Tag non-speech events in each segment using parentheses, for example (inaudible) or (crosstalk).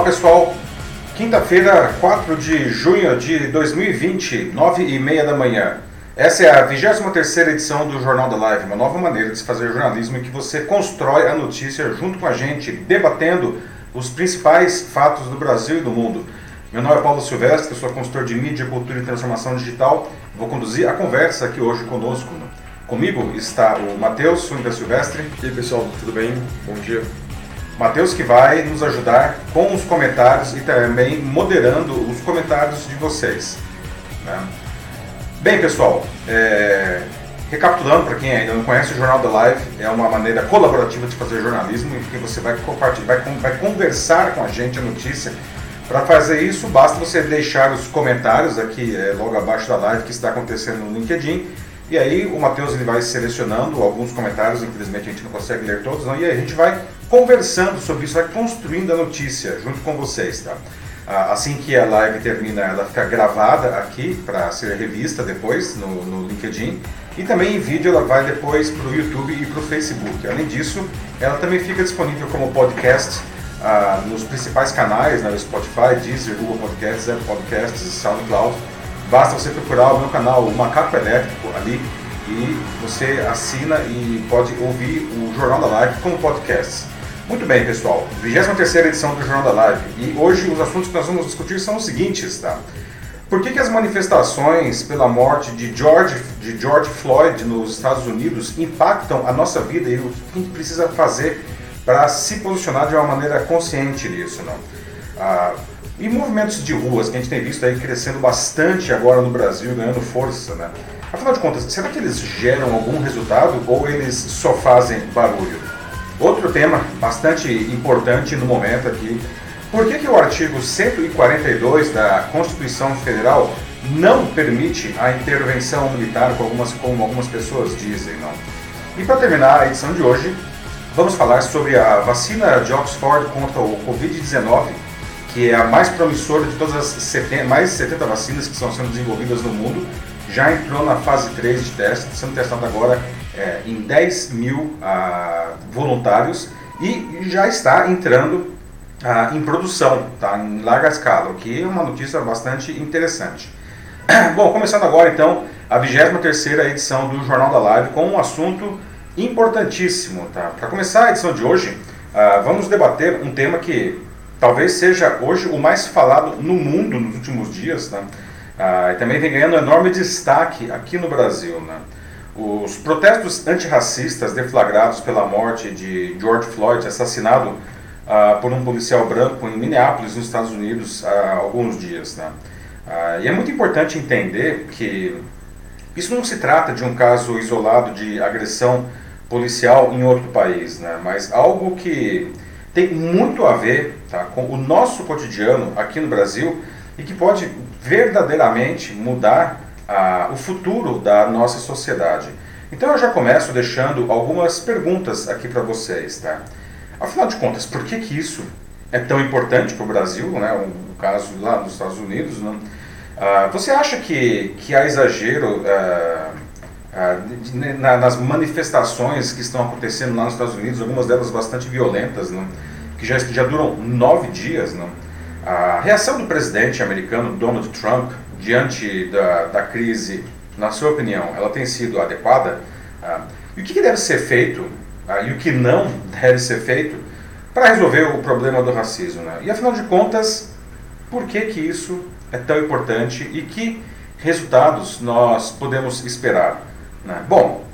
Olá pessoal, quinta-feira, 4 de junho de 2020, 9 e meia da manhã. Essa é a 23 edição do Jornal da Live, uma nova maneira de se fazer jornalismo em que você constrói a notícia junto com a gente, debatendo os principais fatos do Brasil e do mundo. Meu nome é Paulo Silvestre, sou consultor de mídia, cultura e transformação digital. Vou conduzir a conversa aqui hoje conosco. Comigo está o Matheus Suinda Silvestre. E aí pessoal, tudo bem? Bom dia. Matheus que vai nos ajudar com os comentários e também moderando os comentários de vocês. Né? Bem, pessoal, é... recapitulando para quem ainda não conhece o Jornal da Live, é uma maneira colaborativa de fazer jornalismo em que você vai compartilhar, vai, vai conversar com a gente a notícia. Para fazer isso, basta você deixar os comentários aqui é, logo abaixo da live que está acontecendo no LinkedIn. E aí o Matheus ele vai selecionando alguns comentários, infelizmente a gente não consegue ler todos, não, e aí a gente vai conversando sobre isso, vai construindo a notícia junto com vocês, tá? Assim que a live termina, ela fica gravada aqui para ser revista depois no, no, LinkedIn e também em vídeo ela vai depois para o YouTube e para o Facebook. Além disso, ela também fica disponível como podcast ah, nos principais canais, né, Spotify, Deezer, Google Podcasts, Apple Podcasts SoundCloud. Basta você procurar o meu canal, o Macaco Elétrico, ali e você assina e pode ouvir o Jornal da Live como podcast. Muito bem, pessoal. 23 edição do Jornal da Live. E hoje os assuntos que nós vamos discutir são os seguintes, tá? Por que, que as manifestações pela morte de George, de George Floyd nos Estados Unidos impactam a nossa vida e o que a gente precisa fazer para se posicionar de uma maneira consciente nisso, não? Ah, e movimentos de ruas que a gente tem visto aí crescendo bastante agora no Brasil, ganhando força, né? Afinal de contas, será que eles geram algum resultado ou eles só fazem barulho? Outro tema bastante importante no momento aqui, por que, que o artigo 142 da Constituição Federal não permite a intervenção militar, como algumas, como algumas pessoas dizem, não? E para terminar a edição de hoje, vamos falar sobre a vacina de Oxford contra o Covid-19, que é a mais promissora de todas as 70, mais de 70 vacinas que estão sendo desenvolvidas no mundo, já entrou na fase 3 de teste, sendo testada agora é, em 10 mil ah, voluntários e já está entrando ah, em produção, tá, em larga escala, o que é uma notícia bastante interessante. (clears throat) Bom, começando agora então a 23 edição do Jornal da Live com um assunto importantíssimo. Tá? Para começar a edição de hoje, ah, vamos debater um tema que talvez seja hoje o mais falado no mundo nos últimos dias, tá? ah, e também vem ganhando enorme destaque aqui no Brasil. Né? Os protestos antirracistas deflagrados pela morte de George Floyd, assassinado ah, por um policial branco em Minneapolis, nos Estados Unidos, há alguns dias. Né? Ah, e é muito importante entender que isso não se trata de um caso isolado de agressão policial em outro país, né? mas algo que tem muito a ver tá, com o nosso cotidiano aqui no Brasil e que pode verdadeiramente mudar o futuro da nossa sociedade. Então eu já começo deixando algumas perguntas aqui para vocês, tá? Afinal de contas, por que que isso é tão importante para o Brasil, né? O caso lá nos Estados Unidos, né? Ah, você acha que, que há exagero ah, ah, nas manifestações que estão acontecendo lá nos Estados Unidos, algumas delas bastante violentas, né? que já, já duram nove dias, né? A reação do presidente americano Donald Trump diante da, da crise, na sua opinião, ela tem sido adequada? Ah, e o que, que deve ser feito ah, e o que não (laughs) deve ser feito para resolver o problema do racismo? Né? E afinal de contas, por que, que isso é tão importante e que resultados nós podemos esperar? Né? Bom,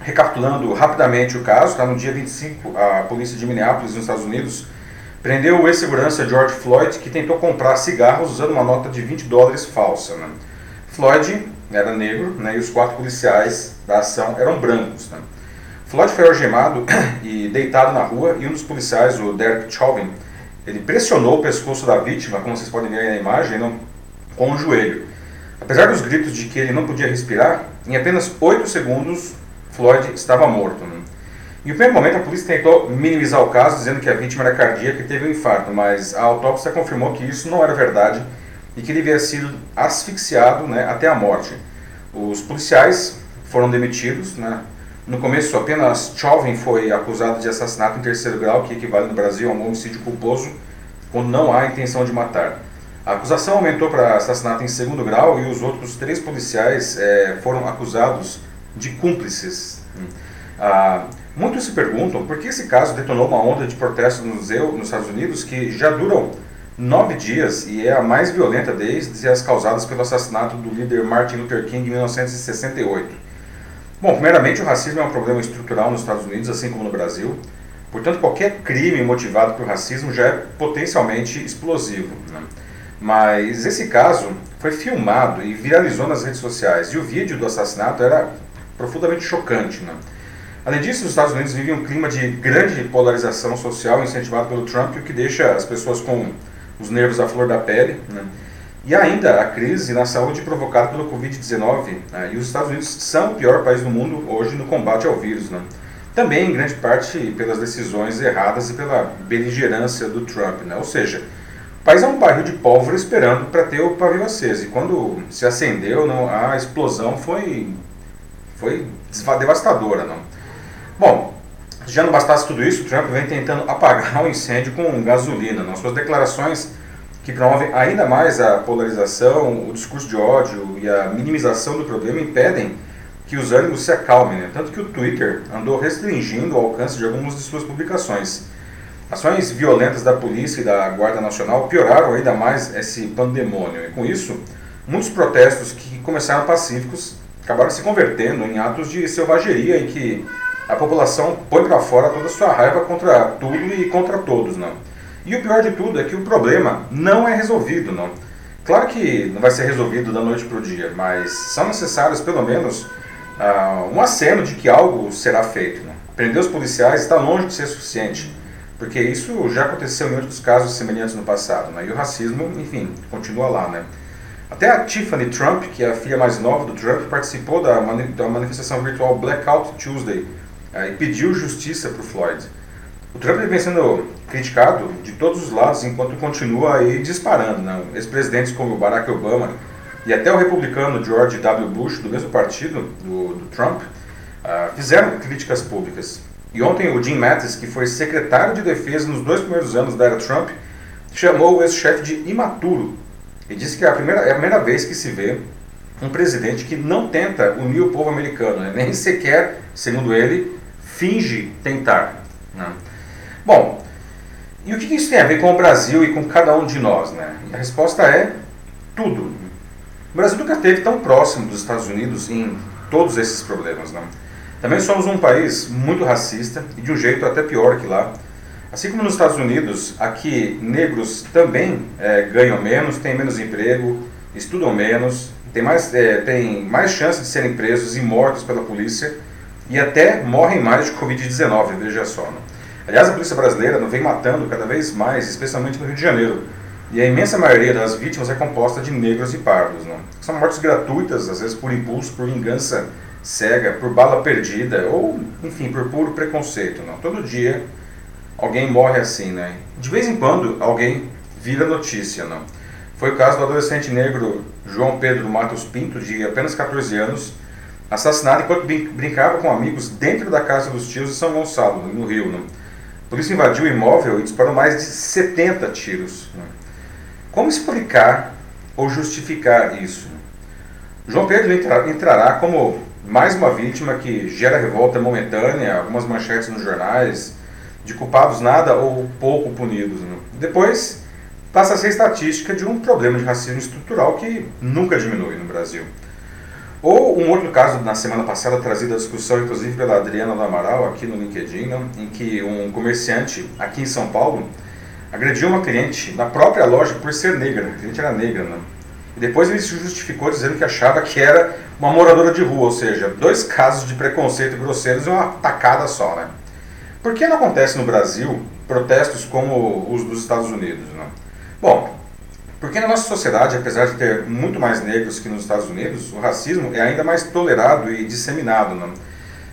recapitulando rapidamente o caso, tá? no dia 25, a polícia de Minneapolis, nos Estados Unidos, prendeu o ex-segurança George Floyd, que tentou comprar cigarros usando uma nota de 20 dólares falsa. Né? Floyd era negro né, e os quatro policiais da ação eram brancos. Né? Floyd foi algemado (clears throat) e deitado na rua e um dos policiais, o Derek Chauvin, ele pressionou o pescoço da vítima, como vocês podem ver na imagem, com o joelho. Apesar dos gritos de que ele não podia respirar, em apenas 8 segundos Floyd estava morto. Né? Em primeiro momento, a polícia tentou minimizar o caso, dizendo que a vítima era cardíaca e teve um infarto, mas a autópsia confirmou que isso não era verdade e que ele havia sido asfixiado né, até a morte. Os policiais foram demitidos. Né? No começo, apenas Chauvin foi acusado de assassinato em terceiro grau, que equivale no Brasil a um homicídio culposo. quando não há intenção de matar. A acusação aumentou para assassinato em segundo grau e os outros três policiais é, foram acusados de cúmplices. Ah, muitos se perguntam por que esse caso detonou uma onda de protestos no museu nos Estados Unidos que já duram nove dias e é a mais violenta desde as causadas pelo assassinato do líder Martin Luther King em 1968. Bom, primeiramente, o racismo é um problema estrutural nos Estados Unidos, assim como no Brasil. Portanto, qualquer crime motivado por racismo já é potencialmente explosivo. Né? Mas esse caso foi filmado e viralizou nas redes sociais. E o vídeo do assassinato era profundamente chocante. Né? Além disso, os Estados Unidos vivem um clima de grande polarização social incentivado pelo Trump, o que deixa as pessoas com os nervos à flor da pele. Né? E ainda a crise na saúde provocada pelo Covid-19. Né? E os Estados Unidos são o pior país do mundo hoje no combate ao vírus. Né? Também, em grande parte, pelas decisões erradas e pela beligerância do Trump. Né? Ou seja, o país é um barril de pólvora esperando para ter o pavio aceso. E quando se acendeu, não, a explosão foi, foi devastadora. Não? Bom, já não bastasse tudo isso, Trump vem tentando apagar o incêndio com gasolina. Nas suas declarações que promovem ainda mais a polarização, o discurso de ódio e a minimização do problema impedem que os ânimos se acalmem. Né? Tanto que o Twitter andou restringindo o alcance de algumas de suas publicações. Ações violentas da polícia e da Guarda Nacional pioraram ainda mais esse pandemônio. E com isso, muitos protestos que começaram pacíficos acabaram se convertendo em atos de selvageria em que a população põe para fora toda a sua raiva contra tudo e contra todos. Não? E o pior de tudo é que o problema não é resolvido. Não? Claro que não vai ser resolvido da noite para o dia, mas são necessários pelo menos uh, um aceno de que algo será feito. Prender os policiais está longe de ser suficiente porque isso já aconteceu em outros casos semelhantes no passado, né? E o racismo, enfim, continua lá, né? Até a Tiffany Trump, que é a filha mais nova do Trump, participou da, da manifestação virtual Blackout Tuesday eh, e pediu justiça para o Floyd. O Trump vem sendo criticado de todos os lados enquanto continua aí disparando. Né? Ex-presidentes como Barack Obama e até o republicano George W. Bush, do mesmo partido do, do Trump, uh, fizeram críticas públicas. E ontem o Jim Mattis, que foi secretário de defesa nos dois primeiros anos da era Trump, chamou o ex-chefe de imaturo e disse que é a, primeira, é a primeira vez que se vê um presidente que não tenta unir o povo americano, né? nem sequer, segundo ele, finge tentar. Né? Bom, e o que isso tem a ver com o Brasil e com cada um de nós? Né? E a resposta é tudo. O Brasil nunca esteve tão próximo dos Estados Unidos em todos esses problemas. Não? Também somos um país muito racista e de um jeito até pior que lá. Assim como nos Estados Unidos, aqui negros também é, ganham menos, têm menos emprego, estudam menos, têm mais, é, mais chance de serem presos e mortos pela polícia e até morrem mais de Covid-19, veja só. Né? Aliás, a polícia brasileira não vem matando cada vez mais, especialmente no Rio de Janeiro. E a imensa maioria das vítimas é composta de negros e pardos. Né? São mortes gratuitas, às vezes por impulso, por vingança cega, por bala perdida ou, enfim, por puro preconceito. Não. Todo dia alguém morre assim, né? De vez em quando alguém vira notícia, não. Foi o caso do adolescente negro João Pedro Matos Pinto, de apenas 14 anos, assassinado enquanto brincava com amigos dentro da casa dos tios de São Gonçalo, no Rio. Não. A polícia invadiu o imóvel e disparou mais de 70 tiros. Como explicar ou justificar isso? João Pedro entrará como mais uma vítima que gera revolta momentânea, algumas manchetes nos jornais, de culpados nada ou pouco punidos. Né? Depois passa a ser estatística de um problema de racismo estrutural que nunca diminui no Brasil. Ou um outro caso na semana passada, trazido à discussão inclusive pela Adriana do Amaral aqui no LinkedIn, né? em que um comerciante aqui em São Paulo agrediu uma cliente na própria loja por ser negra. A cliente era negra, né? E depois ele se justificou dizendo que achava que era uma moradora de rua, ou seja, dois casos de preconceito grosseiros em uma tacada só, né? Por que não acontece no Brasil protestos como os dos Estados Unidos, né? Bom, porque na nossa sociedade, apesar de ter muito mais negros que nos Estados Unidos, o racismo é ainda mais tolerado e disseminado, né?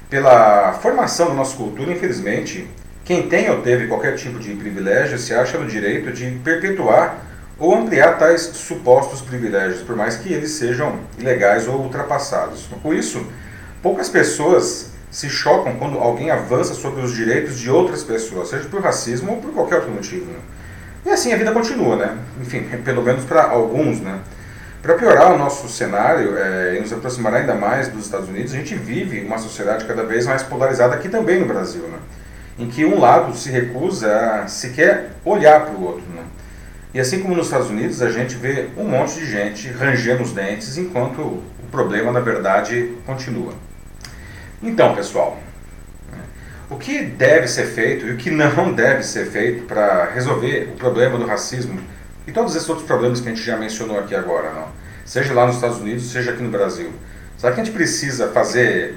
Pela formação da nossa cultura, infelizmente, quem tem ou teve qualquer tipo de privilégio se acha no direito de perpetuar ou ampliar tais supostos privilégios, por mais que eles sejam ilegais ou ultrapassados. Com isso, poucas pessoas se chocam quando alguém avança sobre os direitos de outras pessoas, seja por racismo ou por qualquer outro motivo. E assim a vida continua, né? Enfim, (laughs) pelo menos para alguns, né? Para piorar o nosso cenário é, e nos aproximar ainda mais dos Estados Unidos, a gente vive uma sociedade cada vez mais polarizada aqui também no Brasil, né? em que um lado se recusa a sequer olhar para o outro. Né? E assim como nos Estados Unidos, a gente vê um monte de gente rangendo os dentes enquanto o problema, na verdade, continua. Então, pessoal, o que deve ser feito e o que não (laughs) deve ser feito para resolver o problema do racismo e todos esses outros problemas que a gente já mencionou aqui agora, não? seja lá nos Estados Unidos, seja aqui no Brasil. Será que a gente precisa fazer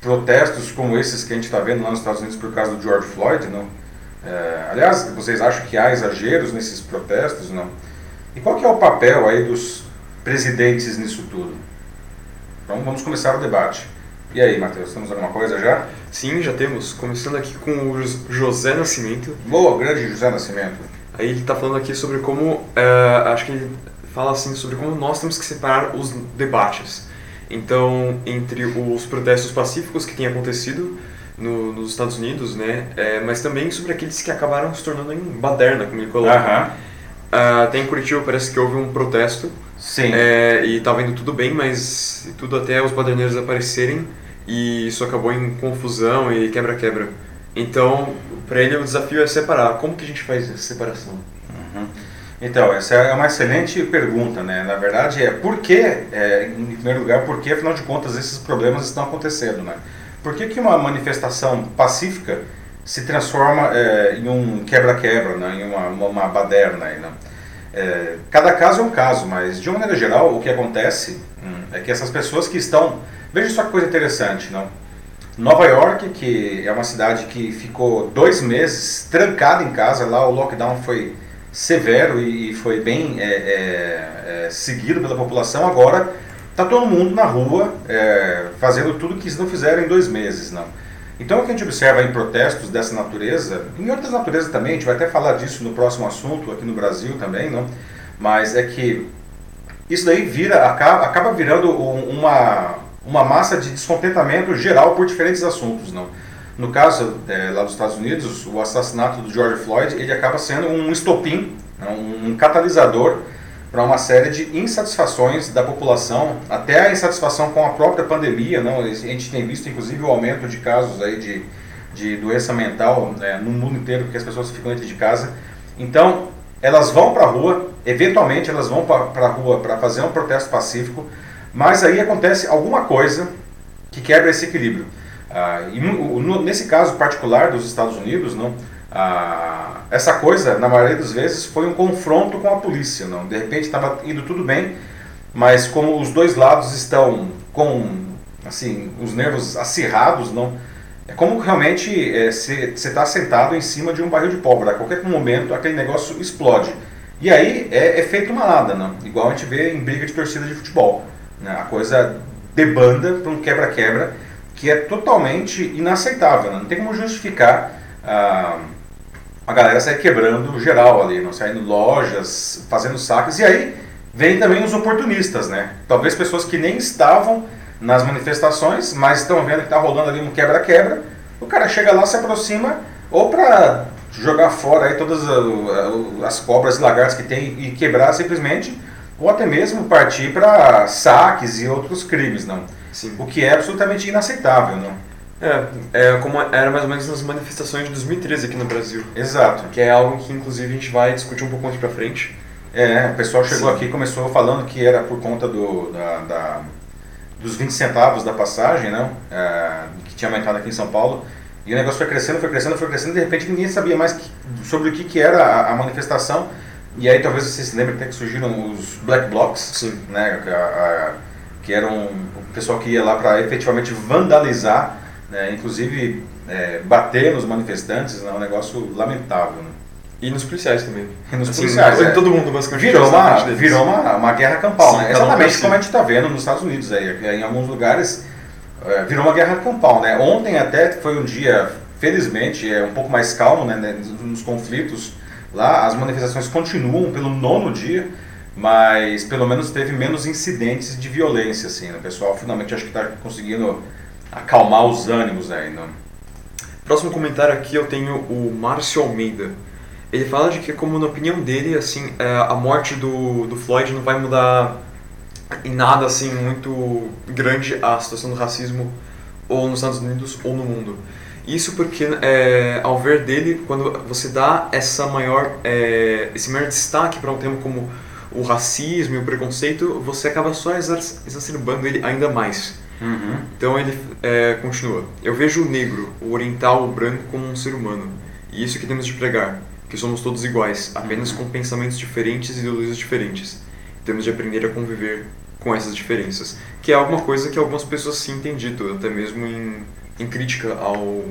protestos como esses que a gente está vendo lá nos Estados Unidos por causa do George Floyd, não? É, aliás, vocês acham que há exageros nesses protestos, não? E qual que é o papel aí dos presidentes nisso tudo? Então vamos começar o debate. E aí, Matheus, temos alguma coisa já? Sim, já temos. Começando aqui com o José Nascimento. Boa, grande José Nascimento. Aí ele está falando aqui sobre como, uh, acho que ele fala assim sobre como nós temos que separar os debates. Então, entre os protestos pacíficos que têm acontecido no, nos Estados Unidos, né, é, mas também sobre aqueles que acabaram se tornando em baderna, como ele coloca. Uh -huh. uh, até em Curitiba parece que houve um protesto. Sim. É, e estava indo tudo bem, mas tudo até os baderneiros aparecerem e isso acabou em confusão e quebra-quebra. Então, para ele o desafio é separar. Como que a gente faz essa separação? Uhum. Então, essa é uma excelente pergunta, né? Na verdade, é por que, é, em primeiro lugar, por que, afinal de contas, esses problemas estão acontecendo, né? Por que, que uma manifestação pacífica se transforma é, em um quebra-quebra, né? em uma, uma, uma baderna? Né? É, cada caso é um caso, mas de uma maneira geral, o que acontece hum, é que essas pessoas que estão. Veja só que coisa interessante, não? Nova York, que é uma cidade que ficou dois meses trancada em casa, lá o lockdown foi severo e foi bem é, é, é, seguido pela população, agora está todo mundo na rua é, fazendo tudo que não fizeram em dois meses. Não. Então o que a gente observa em protestos dessa natureza, em outras naturezas também, a gente vai até falar disso no próximo assunto, aqui no Brasil também, não? mas é que isso daí vira, acaba, acaba virando uma, uma massa de descontentamento geral por diferentes assuntos. não no caso é, lá dos Estados Unidos, o assassinato do George Floyd ele acaba sendo um estopim, né, um catalisador para uma série de insatisfações da população, até a insatisfação com a própria pandemia. Não? A gente tem visto inclusive o aumento de casos aí de, de doença mental né, no mundo inteiro, porque as pessoas ficam dentro de casa. Então, elas vão para a rua, eventualmente elas vão para a rua para fazer um protesto pacífico, mas aí acontece alguma coisa que quebra esse equilíbrio. Ah, e nesse caso particular dos Estados Unidos, não, ah, essa coisa, na maioria das vezes, foi um confronto com a polícia. Não? De repente estava indo tudo bem, mas como os dois lados estão com assim, os nervos acirrados, não, é como realmente você é, está sentado em cima de um barril de pólvora. A qualquer momento aquele negócio explode. E aí é, é feito uma nada, não? igual a gente vê em briga de torcida de futebol. Né? A coisa debanda para um quebra-quebra que é totalmente inaceitável. Né? Não tem como justificar ah, a galera sair quebrando geral ali, não saindo lojas, fazendo saques. E aí vem também os oportunistas, né? Talvez pessoas que nem estavam nas manifestações, mas estão vendo que está rolando ali um quebra-quebra. O cara chega lá, se aproxima, ou para jogar fora aí todas as cobras e lagartas que tem e quebrar simplesmente, ou até mesmo partir para saques e outros crimes, não. Sim. O que é absolutamente inaceitável, não? É, é como era mais ou menos nas manifestações de 2013 aqui no Brasil. Exato. Que é algo que inclusive a gente vai discutir um pouco mais pra frente. É, o pessoal chegou Sim. aqui e começou falando que era por conta do, da, da dos 20 centavos da passagem, né? É, que tinha aumentado aqui em São Paulo. E o negócio foi crescendo, foi crescendo, foi crescendo, de repente ninguém sabia mais que, sobre o que, que era a, a, manifestação. E aí talvez vocês se lembrem até que surgiram os Black Blocs, Sim. né? A, a, que eram o pessoal que ia lá para efetivamente vandalizar, né, inclusive é, bater nos manifestantes, é um negócio lamentável. Né? E nos policiais também. E nos assim, policiais. É. Todo mundo basicamente virou uma, virou uma, uma guerra campal, Sim, né? Exatamente como a gente está vendo nos Estados Unidos aí, em alguns lugares é, virou uma guerra campal, né? Ontem até foi um dia, felizmente, é um pouco mais calmo, né, né nos conflitos lá. As manifestações continuam pelo nono dia mas pelo menos teve menos incidentes de violência, assim, né? O pessoal finalmente acho que está conseguindo acalmar os ânimos né? Próximo comentário aqui eu tenho o Márcio Almeida. ele fala de que, como na opinião dele, assim, é, a morte do, do Floyd não vai mudar em nada assim muito grande a situação do racismo ou nos Estados Unidos ou no mundo. Isso porque, é, ao ver dele, quando você dá essa maior, é, esse maior destaque para um tema como o racismo e o preconceito, você acaba só exacerbando ele ainda mais. Uhum. Então ele é, continua: Eu vejo o negro, o oriental, o branco como um ser humano. E isso que temos de pregar, que somos todos iguais, apenas uhum. com pensamentos diferentes e ideologias diferentes. Temos de aprender a conviver com essas diferenças, que é alguma coisa que algumas pessoas sim têm dito, até mesmo em, em crítica ao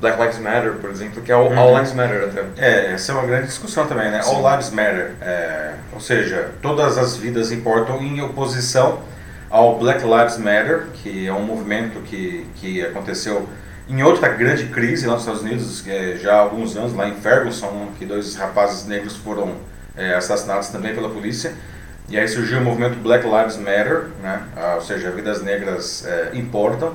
Black Lives Matter, por exemplo, que é o uhum. All Lives Matter até. É, essa é uma grande discussão também, né? Sim. All Lives Matter, é, ou seja, todas as vidas importam em oposição ao Black Lives Matter, que é um movimento que, que aconteceu em outra grande crise lá nos Estados Unidos, é, já há alguns anos, lá em Ferguson, que dois rapazes negros foram é, assassinados também pela polícia. E aí surgiu o movimento Black Lives Matter, né? Ah, ou seja, vidas negras é, importam.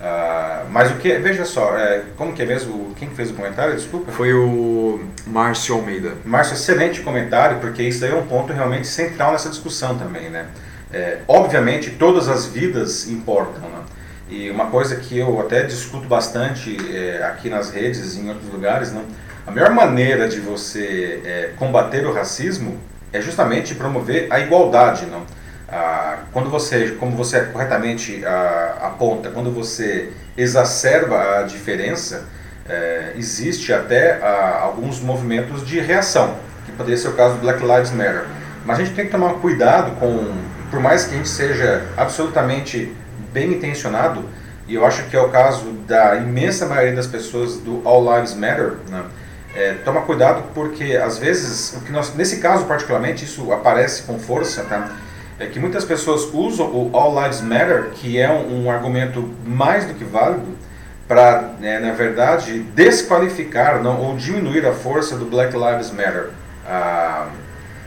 Ah, mas o que, veja só, é, como que é mesmo, quem fez o comentário, desculpa? Foi o Márcio Almeida. Márcio, excelente comentário, porque isso daí é um ponto realmente central nessa discussão também, né? É, obviamente, todas as vidas importam, né? E uma coisa que eu até discuto bastante é, aqui nas redes e em outros lugares, né? a melhor maneira de você é, combater o racismo é justamente promover a igualdade, não? Ah, quando você, como você corretamente ah, aponta, quando você exacerba a diferença, é, existe até ah, alguns movimentos de reação, que poderia ser o caso do Black Lives Matter. Mas a gente tem que tomar cuidado com, por mais que a gente seja absolutamente bem intencionado, e eu acho que é o caso da imensa maioria das pessoas do All Lives Matter, né? é, toma cuidado porque às vezes, o que nós, nesse caso particularmente, isso aparece com força, tá? é que muitas pessoas usam o All Lives Matter, que é um, um argumento mais do que válido, para, né, na verdade, desqualificar não, ou diminuir a força do Black Lives Matter. Ah,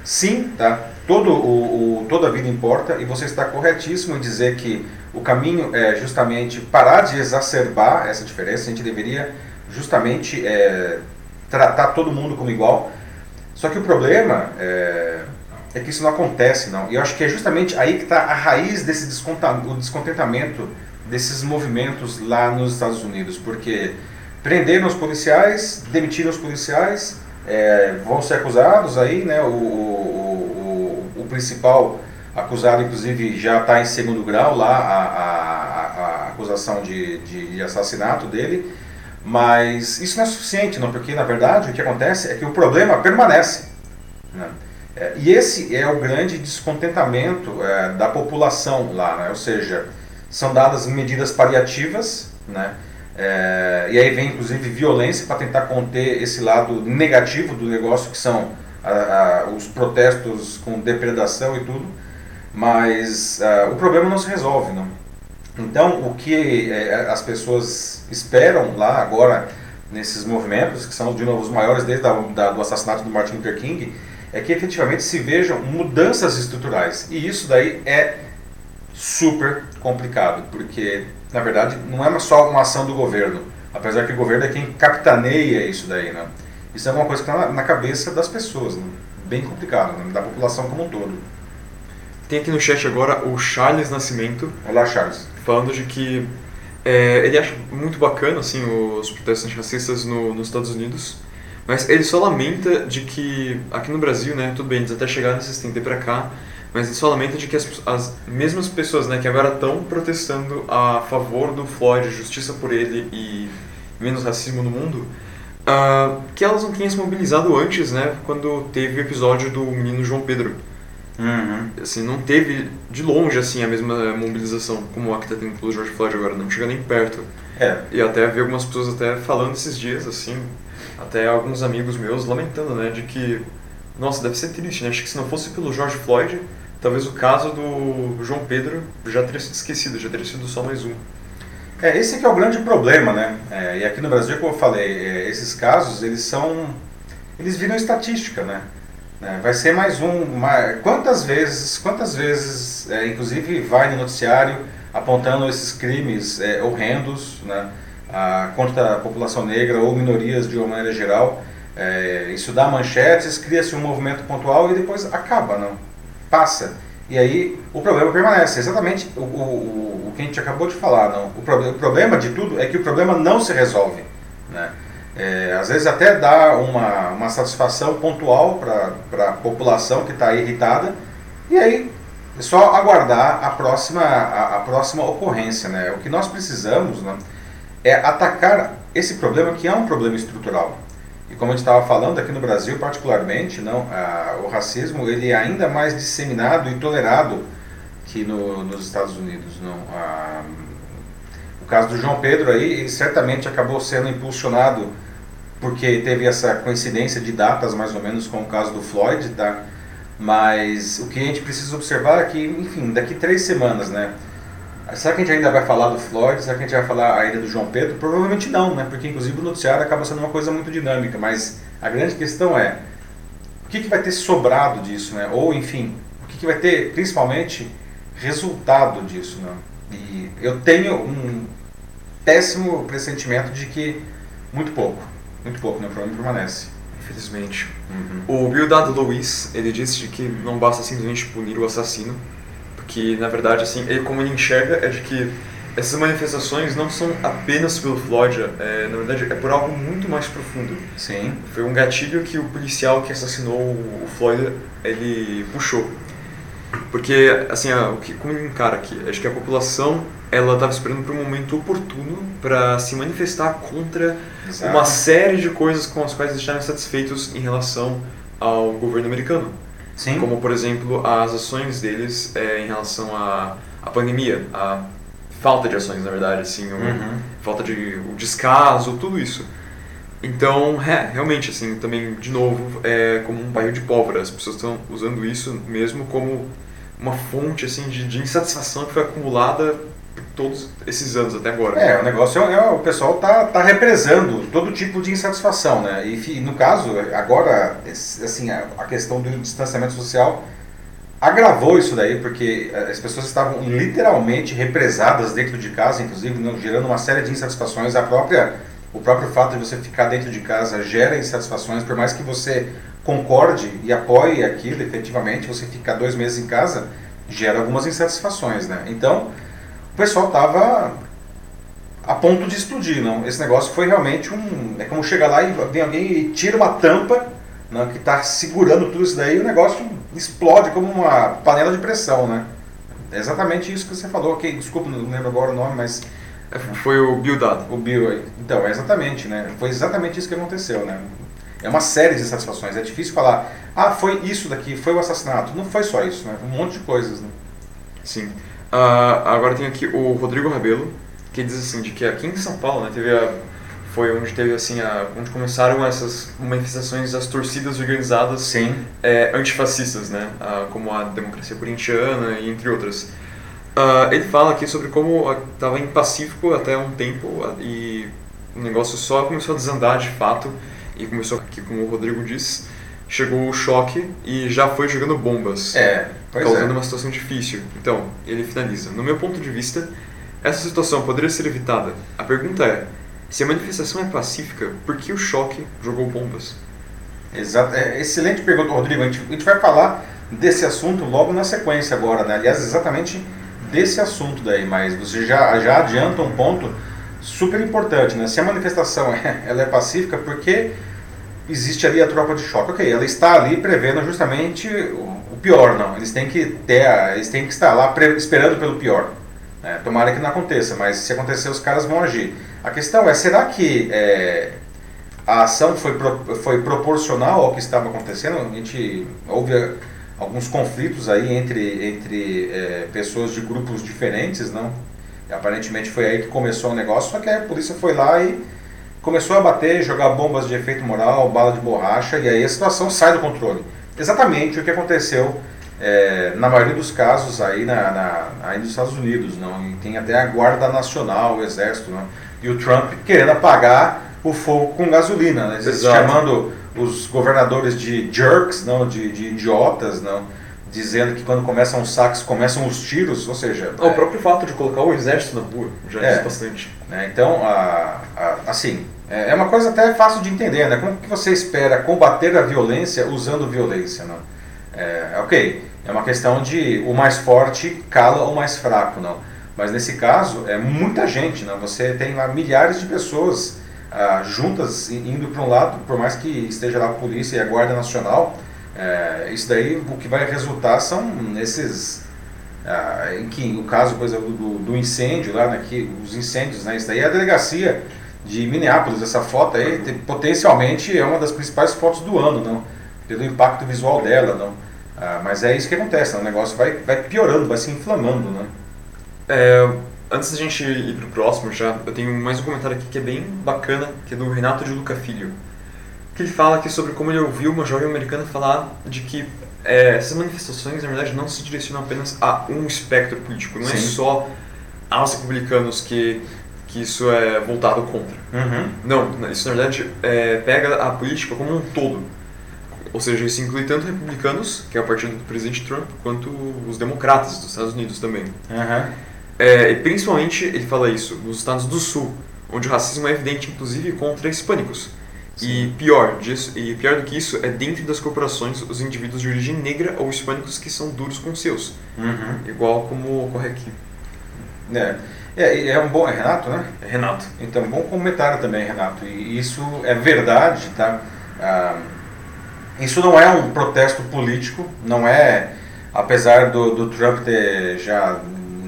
sim, tá? Todo o, o, toda a vida importa e você está corretíssimo em dizer que o caminho é justamente parar de exacerbar essa diferença. A gente deveria justamente é, tratar todo mundo como igual. Só que o problema é, é, que isso não acontece, não. E eu acho que é justamente aí que está a raiz desse descontentamento desses movimentos lá nos Estados Unidos, porque prenderam os policiais, demitiram os policiais, é, vão ser acusados aí, né? O, principal acusado, inclusive, já está em segundo grau lá a, a, a acusação de, de, de assassinato dele. Mas isso não é suficiente, não, porque na verdade o que acontece é que o problema permanece. Né? É, e esse é o grande descontentamento é, da população lá, né? ou seja, são dadas medidas paliativas, né? É, e aí vem inclusive violência para tentar conter esse lado negativo do negócio, que são a, a, os protestos com depredação e tudo, mas a, o problema não se resolve. Não? Então, o que é, as pessoas esperam lá agora, nesses movimentos, que são de novo os maiores desde a, da, do assassinato do Martin Luther King, é que efetivamente se vejam mudanças estruturais. E isso daí é super complicado, porque na verdade não é só uma ação do governo, apesar que o governo é quem capitaneia isso daí, né? Isso é uma coisa que está na, na, cabeça das pessoas, né? bem complicado, né? da população como um todo. Tem aqui no chat agora o Charles Nascimento. Olá, Charles falando de que é, ele acha muito bacana assim os protestos antirracistas no, nos Estados Unidos, mas ele só lamenta de que aqui no Brasil, né, tudo bem, eles até chegaram a se estender para cá, mas ele só lamenta de que as, as mesmas pessoas, né, que agora estão protestando a favor do Floyd, justiça por ele e menos racismo no mundo, uh, que elas não tinham se mobilizado antes, né, quando teve o episódio do menino João Pedro Uhum. Assim, não teve de longe assim a mesma mobilização como a que está tendo pelo George Floyd agora, não chega nem perto. É. E até vi algumas pessoas até falando esses dias, assim, até alguns amigos meus lamentando, né, de que, nossa, deve ser triste, né? Acho que se não fosse pelo George Floyd, talvez o caso do João Pedro já teria sido esquecido, já teria sido só mais um. É, esse que é o grande problema, né? É, e aqui no Brasil, como eu falei, é, esses casos, eles são... Eles viram estatística, né? É, vai ser mais um. Quantas vezes, quantas vezes, é, inclusive, vai no noticiário apontando esses crimes é, horrendos né, a, contra a população negra ou minorias de uma maneira geral. é, isso dá manchetes, cria-se um movimento pontual e depois acaba, não? Passa. E aí o problema permanece. Exatamente o, o, o que a gente acabou de falar, não? O, pro, o problema de tudo é que o problema não se resolve, né? É, às vezes até dá uma, uma satisfação pontual para a população que está irritada, e aí é só aguardar a próxima, a, a, próxima ocorrência. Né? O que nós precisamos né, é atacar esse problema que é um problema estrutural. E como a gente estava falando aqui no Brasil, particularmente, não, a, o racismo ele é ainda mais disseminado e tolerado que no, nos Estados Unidos. Não, a, o caso do João Pedro aí, ele certamente acabou sendo impulsionado porque teve essa coincidência de datas mais ou menos com o caso do Floyd, tá? Mas o que a gente precisa observar é que, enfim, daqui três semanas, né? Será que a gente ainda vai falar do Floyd? Será que a gente vai falar ainda do João Pedro? Provavelmente não, né? Porque inclusive o noticiário acaba sendo uma coisa muito dinâmica. Mas a grande questão é o que, que vai ter sobrado disso, né? Ou enfim, o que, que vai ter principalmente resultado disso, né? E eu tenho um péssimo pressentimento de que muito pouco. Muito pouco, né? O problema permanece. Infelizmente. Uhum. O Bildad Luiz, ele disse que não basta simplesmente punir o assassino, porque, na verdade, assim, ele, como ele enxerga é de que essas manifestações não são apenas pelo Floyd, é, na verdade é por algo muito mais profundo. Sim. Foi um gatilho que o policial que assassinou o Floyd, ele puxou. Porque, assim, o que, como ele encara aqui? Acho que a população ela estava esperando por um momento oportuno para se manifestar contra Exato. uma série de coisas com as quais eles estavam satisfeitos em relação ao governo americano. Sim. Como, por exemplo, as ações deles é, em relação à, à pandemia, a falta de ações, na verdade, assim, uhum. falta de o descaso, tudo isso. Então, é, realmente, assim, também, de novo, é como um barril de pólvora. As pessoas estão usando isso mesmo como uma fonte, assim, de, de insatisfação que foi acumulada todos esses anos até agora. É, o negócio é, é o pessoal tá, tá represando todo tipo de insatisfação, né? E no caso, agora, assim, a, a questão do distanciamento social agravou isso daí, porque eh, as pessoas estavam literalmente represadas dentro de casa, inclusive gerando uma série de insatisfações. A própria, o próprio fato de você ficar dentro de casa gera insatisfações, por mais que você concorde e apoie aquilo, efetivamente, você ficar dois meses em casa gera algumas insatisfações, né? Então, o pessoal estava a ponto de explodir, não? Esse negócio foi realmente um. É como chegar lá e vem alguém e tira uma tampa né, que está segurando tudo isso daí e o negócio explode como uma panela de pressão, né? É exatamente isso que você falou. Ok, desculpa, não lembro agora o nome, mas. É, foi o Bill Dado. O Bill, então, é exatamente, né? Foi exatamente isso que aconteceu, né? É uma série de satisfações. É difícil falar, ah, foi isso daqui, foi o assassinato. Não foi só isso, né? Um monte de coisas, né? Sim. Uh, agora tem aqui o Rodrigo Rabelo, que diz assim, de que aqui em São Paulo, né, teve a, foi onde teve assim, a, onde começaram essas manifestações das torcidas organizadas Sim. É, antifascistas, né, uh, como a democracia corintiana e entre outras. Uh, ele fala aqui sobre como estava em Pacífico até um tempo e o negócio só começou a desandar de fato e começou aqui, como o Rodrigo disse, chegou o choque e já foi jogando bombas, é, causando é. uma situação difícil. Então, ele finaliza. No meu ponto de vista, essa situação poderia ser evitada. A pergunta é, se a manifestação é pacífica, por que o choque jogou bombas? Exato. É, excelente pergunta, Rodrigo. A gente, a gente vai falar desse assunto logo na sequência agora, né? Aliás, exatamente desse assunto daí, mas você já, já adianta um ponto super importante, né? Se a manifestação é, ela é pacífica, por que existe ali a tropa de choque. Ok, ela está ali prevendo justamente o, pior, não. Eles têm que ter, eles têm que estar lá esperando pelo pior. Né? Tomara que não aconteça, mas se acontecer os caras vão agir. A questão é, será que é, a ação foi, pro, foi proporcional ao que estava acontecendo? A gente houve alguns conflitos aí entre, entre é, pessoas de grupos diferentes, não? E aparentemente foi aí que começou o negócio, só que a polícia foi lá e começou a bater, jogar bombas de efeito moral, bala de borracha, e aí a situação sai do controle. Exatamente o que aconteceu é, na maioria dos casos aí, na, na, aí nos Estados Unidos. Não? E tem até a Guarda Nacional, o Exército, não? e o Trump querendo apagar o fogo com gasolina, né? chamando os governadores de jerks, não, de, de idiotas, não dizendo que quando começam os saques começam os tiros, ou seja... O é, próprio fato de colocar o exército na rua já é, bastante. Né, então, a, a, assim, É, é uma coisa até fácil de entender, né? Como que você espera combater a violência usando violência, não? É, ok, é uma questão de o mais forte cala o mais fraco, não? Mas nesse caso é muita gente, não? Você tem lá milhares de pessoas ah, juntas indo para um lado, por mais que esteja lá a polícia e a guarda nacional, é, isso daí o que vai resultar são esses ah, em que o caso por exemplo do, do incêndio lá, né, que os incêndios, né? Isso daí é a delegacia de Minneapolis, essa foto aí tem, potencialmente é uma das principais fotos do ano, não? Pelo impacto visual dela, não? Ah, mas é isso que acontece, não? o negócio vai, vai piorando, vai se inflamando, né? É, antes da gente ir pro próximo já, eu tenho mais um comentário aqui que é bem bacana, que é do Renato de Luca Filho. Que ele fala aqui sobre como ele ouviu uma jovem americana falar de que é, essas manifestações, na verdade, não se direcionam apenas a um espectro político, não é Sim. é só aos republicanos que que isso é voltado contra. Uhum. Não, isso na verdade é, pega a política como um todo. Ou seja, isso inclui tanto republicanos, que é o partido do presidente Trump, quanto os democratas dos Estados Unidos também. Uhum. É, e principalmente, ele fala isso, nos Estados do Sul, onde o racismo é evidente, inclusive, contra hispânicos. E pior, disso, e pior do que isso, é dentro das corporações os indivíduos de origem negra ou hispânicos que são duros com seus. Uhum. Igual como ocorre aqui. É. É, é um bom. É Renato, né? É Renato. Então, bom comentário também, Renato. E isso é verdade, tá? Ah, isso não é um protesto político, não é, apesar do, do Trump ter já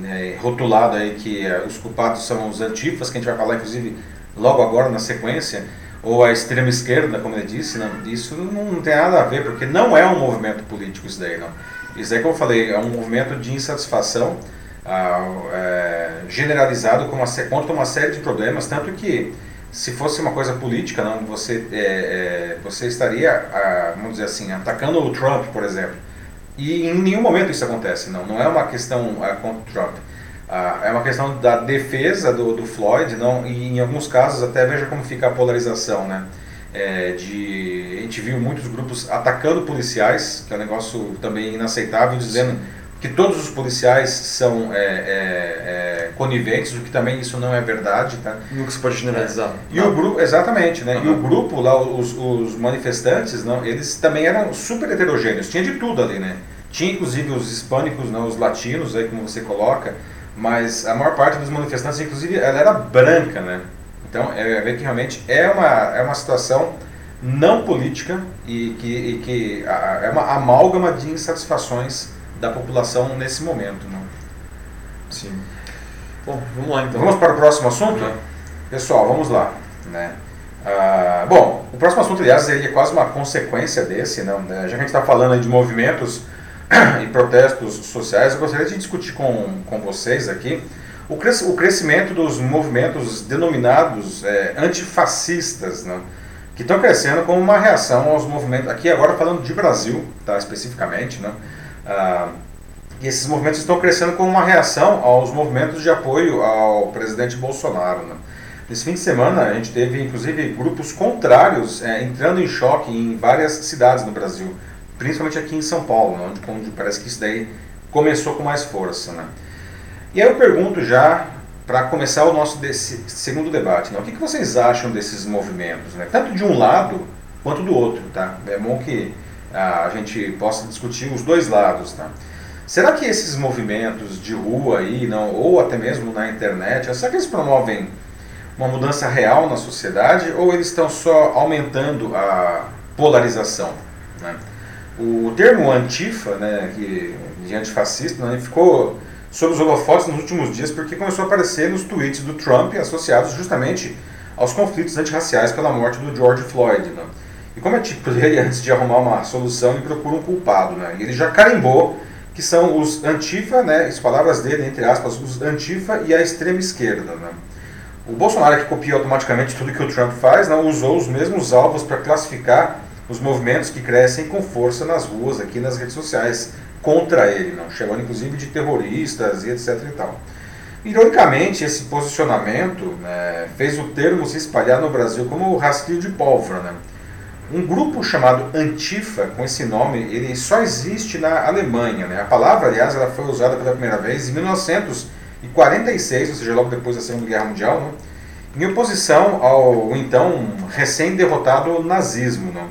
né, rotulado aí que uh, os culpados são os antifas, que a gente vai falar inclusive logo agora na sequência, ou a extrema esquerda, como ele disse, não, isso não, tem nada a ver, porque não é um movimento político isso daí, não. Isso aí, como eu falei, é um movimento de insatisfação ah, é, generalizado uma, contra uma série de problemas, tanto que se fosse uma coisa política, não, você, é, é, você estaria, ah, vamos dizer assim, atacando o Trump, por exemplo. E em nenhum momento isso acontece, não. Não é uma questão ah, contra o Trump. Ah, é uma questão da defesa do, do Floyd, não. E em alguns casos até veja como fica a polarização, né? É, de a gente viu muitos grupos atacando policiais, que é um negócio também inaceitável, dizendo que todos os policiais são é, é, é, coniventes, o que também isso não é verdade, tá? Nunca se pode generalizar. E o grupo, exatamente, né? Uhum. E o grupo lá, os, os, manifestantes, não, eles também eram super heterogêneos, tinha de tudo ali, né? Tinha inclusive os hispânicos, não, os latinos, aí como você coloca, mas a maior parte dos manifestantes, inclusive, ela era branca, né? Então, é ver que realmente é uma, é uma situação não política e que, e que é uma amálgama de insatisfações da população nesse momento. Né? Sim. Bom, vamos lá então. Vamos para o próximo assunto? Pessoal, vamos lá. Né? Ah, bom, o próximo assunto, aliás, ele é quase uma consequência desse, não? Né? já que a gente está falando de movimentos (coughs) e protestos sociais, eu gostaria de discutir com, com vocês aqui o, cres, o crescimento dos movimentos denominados é, antifascistas, não? que estão crescendo como uma reação aos movimentos, aqui agora falando de Brasil, tá, especificamente, não? Ah, e esses movimentos estão crescendo como uma reação aos movimentos de apoio ao presidente Bolsonaro. Né? Nesse fim de semana, a gente teve inclusive grupos contrários é, entrando em choque em várias cidades no Brasil, principalmente aqui em São Paulo, né? onde, onde parece que isso daí começou com mais força. Né? E aí eu pergunto já, para começar o nosso desse, segundo debate, né? o que, que vocês acham desses movimentos, né? tanto de um lado quanto do outro? Tá? É bom que a gente possa discutir os dois lados. Tá? Será que esses movimentos de rua aí, não, ou até mesmo na internet, será que eles promovem uma mudança real na sociedade ou eles estão só aumentando a polarização? Né? O termo antifa, né, que, de antifascista, né, ficou sob os holofotes nos últimos dias porque começou a aparecer nos tweets do Trump associados justamente aos conflitos antirraciais pela morte do George Floyd. Né? Como é tipo dele, (laughs) antes de arrumar uma solução, ele procura um culpado. Né? E ele já carimbou que são os antifa, né, as palavras dele, entre aspas, os antifa e a extrema esquerda. Né? O Bolsonaro, que copia automaticamente tudo que o Trump faz, não usou os mesmos alvos para classificar os movimentos que crescem com força nas ruas, aqui nas redes sociais, contra ele, não? chamando inclusive de terroristas e etc. E tal. Ironicamente, esse posicionamento né, fez o termo se espalhar no Brasil como rasquinho de pólvora. Né? Um grupo chamado Antifa, com esse nome, ele só existe na Alemanha. Né? A palavra, aliás, ela foi usada pela primeira vez em 1946, ou seja, logo depois da Segunda Guerra Mundial. Né? em oposição ao então recém-derrotado nazismo. Não?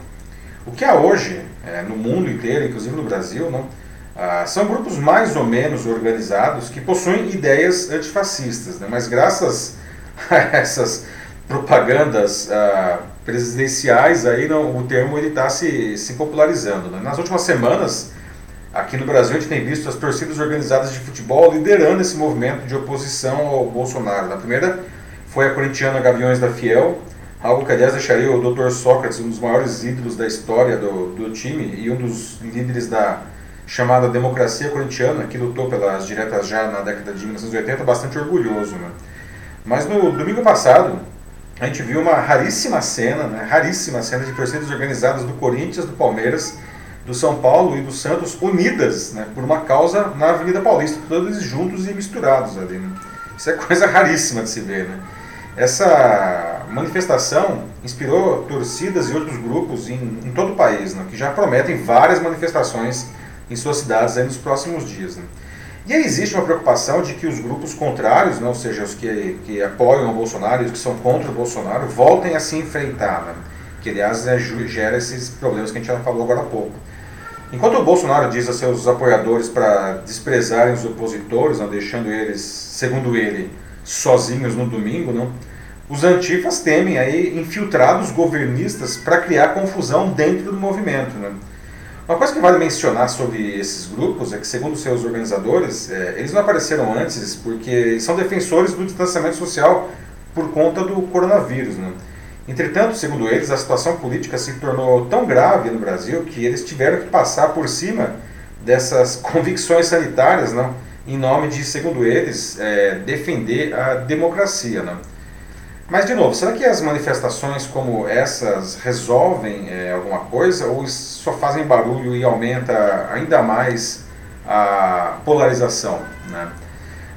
O que há hoje, é, no mundo inteiro, inclusive no Brasil, não? Ah, são grupos mais ou menos organizados que possuem ideias antifascistas, né? mas graças (laughs) a essas propagandas ah, presidenciais, aí não, o termo está se, se popularizando. Né? Nas últimas semanas, aqui no Brasil, a gente tem visto as torcidas organizadas de futebol liderando esse movimento de oposição ao Bolsonaro. Na primeira foi a corintiana Gaviões da Fiel, algo que aliás deixaria o Dr. Sócrates um dos maiores ídolos da história do, do time e um dos líderes da chamada democracia corintiana, que lutou pelas diretas já na década de 1980, bastante orgulhoso. Né? Mas no domingo passado, a gente viu uma raríssima cena, né? raríssima cena de torcidas organizadas do Corinthians, do Palmeiras, do São Paulo e do Santos unidas né? por uma causa na Avenida Paulista, todos juntos e misturados ali. Né? Isso é coisa (laughs) raríssima de se ver. Né? Essa manifestação inspirou torcidas e outros grupos em, em todo o país, né? que já prometem várias manifestações em suas cidades nos próximos dias. Né? E aí existe uma preocupação de que os grupos contrários, né, ou seja, os que, que apoiam o Bolsonaro e os que são contra o Bolsonaro, voltem a se enfrentar, né? que aliás é, gera esses problemas que a gente já falou agora há pouco. Enquanto o Bolsonaro diz a seus apoiadores para desprezarem os opositores, não, deixando eles, segundo ele, sozinhos no domingo, não, os antifas temem aí infiltrados governistas para criar confusão dentro do movimento. Né? Uma coisa que vale mencionar sobre esses grupos é que, segundo seus organizadores, é, eles não apareceram antes porque são defensores do distanciamento social por conta do coronavírus. Né? Entretanto, segundo eles, a situação política se tornou tão grave no Brasil que eles tiveram que passar por cima dessas (laughs) convicções sanitárias não? em nome de, segundo eles, é, defender a democracia. Não? Mas, de novo, será que as manifestações como essas resolvem é, alguma coisa ou só fazem barulho e aumenta ainda mais a polarização? Né?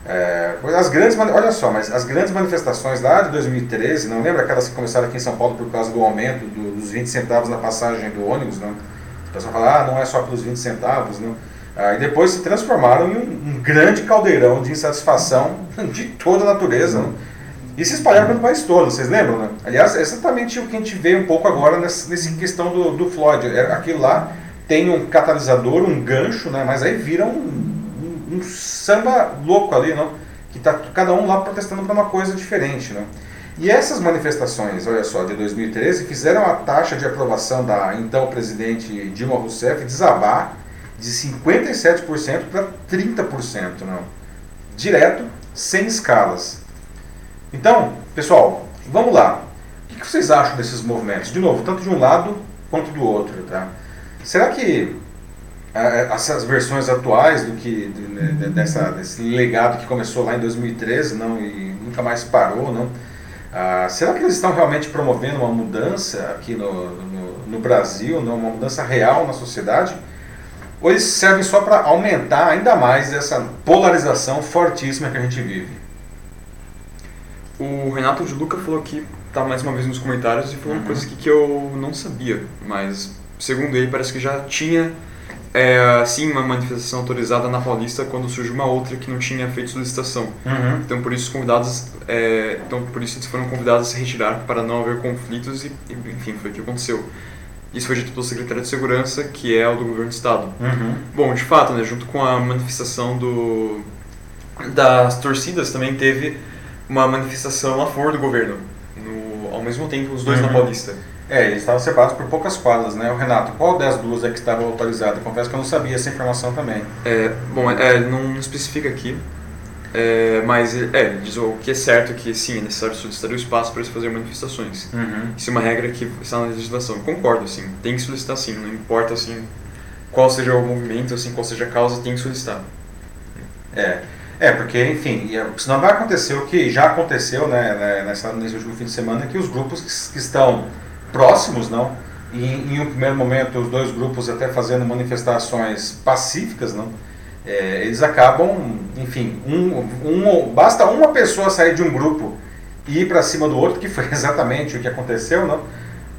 É, as grandes, olha só, mas as grandes manifestações lá de 2013, não lembra aquelas que começaram aqui em São Paulo por causa do aumento do, dos 20 centavos na passagem do ônibus? Não? O pessoal fala, ah, não é só pelos 20 centavos. Não? Ah, e depois se transformaram em um, um, grande caldeirão de insatisfação (laughs) de toda a natureza. Não? E se espalharam pelo país todo, vocês lembram, né? Aliás, é exatamente o que a gente vê um pouco agora nessa, nessa questão do, do Floyd. É, aquilo lá tem um catalisador, um gancho, né? Mas aí vira um, um, um samba louco ali, não? Que tá cada um lá protestando para uma coisa diferente, né? E essas manifestações, olha só, de 2013, fizeram a taxa de aprovação da então presidente Dilma Rousseff desabar de 57% para 30%, não? Direto, sem escalas. Então, pessoal, vamos lá. O que vocês acham desses movimentos? De novo, tanto de um lado quanto do outro. Tá? Será que essas versões atuais do que de, dessa, desse legado que começou lá em 2013 não e nunca mais parou não ah, será que eles estão realmente promovendo uma mudança aqui no, no, no Brasil não uma mudança real na sociedade ou eles servem só para aumentar ainda mais essa polarização fortíssima que a gente vive o Renato de Luca falou aqui, tá mais uma vez nos comentários, e falou uhum. uma coisa que, que eu não sabia, mas segundo ele parece que já tinha é, assim uma manifestação autorizada na Paulista quando surgiu uma outra que não tinha feito solicitação. Uhum. Então por isso convidados, é, então por isso eles foram convidados a se retirar para não haver conflitos e, enfim foi o que aconteceu. Isso foi dito pelo secretário de segurança, que é o do governo do estado. Uhum. Bom, de fato, né, junto com a manifestação do das torcidas também teve uma manifestação a favor do governo, no, ao mesmo tempo os dois uhum. na Paulista. É, eles estavam separados por poucas quadras, né? O Renato, qual das duas é que estava autorizada? Confesso que eu não sabia essa informação também. É, bom, é, não especifica aqui, é, mas é, diz o que é certo que sim, é necessário solicitar o espaço para se fazer manifestações. Uhum. Isso é uma regra que está na legislação. Concordo, sim, tem que solicitar sim, não importa assim qual seja o movimento, assim, qual seja a causa, tem que solicitar. É. É, porque, enfim, senão vai acontecer o que já aconteceu né, né, nessa, nesse último fim de semana, que os grupos que, que estão próximos, não, e em um primeiro momento os dois grupos até fazendo manifestações pacíficas, não, é, eles acabam, enfim, um, um, basta uma pessoa sair de um grupo e ir para cima do outro, que foi (laughs) exatamente o que aconteceu, não,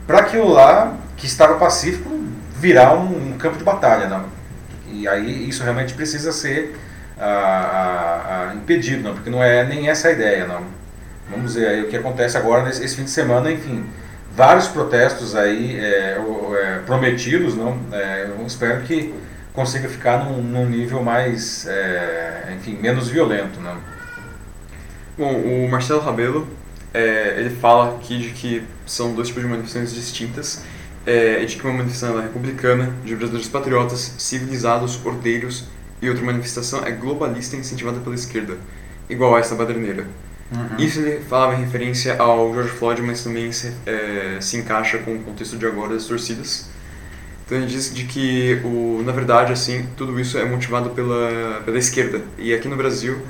para aquilo lá que estava pacífico virar um, um campo de batalha, não. E aí isso realmente precisa ser a, a, não, porque não é nem essa a ideia, não. vamos ver aí o que acontece agora nesse esse fim de semana, enfim. Vários protestos aí é, é, prometidos, não? É, eu espero que consiga ficar num, num nível mais, é, enfim, menos violento, não? Bom, o Marcelo Rabelo, é, ele fala aqui de que são dois tipos de manifestações distintas, é, de que uma manifestação é republicana, de brasileiros patriotas, civilizados, ordeiros, e outra manifestação é globalista incentivada pela esquerda, igual a essa baderneira. Uhum. Isso ele falava em referência ao George Floyd, mas também se, é, se encaixa com o contexto de agora das torcidas. Então ele diz de que, o, na verdade, assim, tudo isso é motivado pela, pela esquerda. E aqui no Brasil,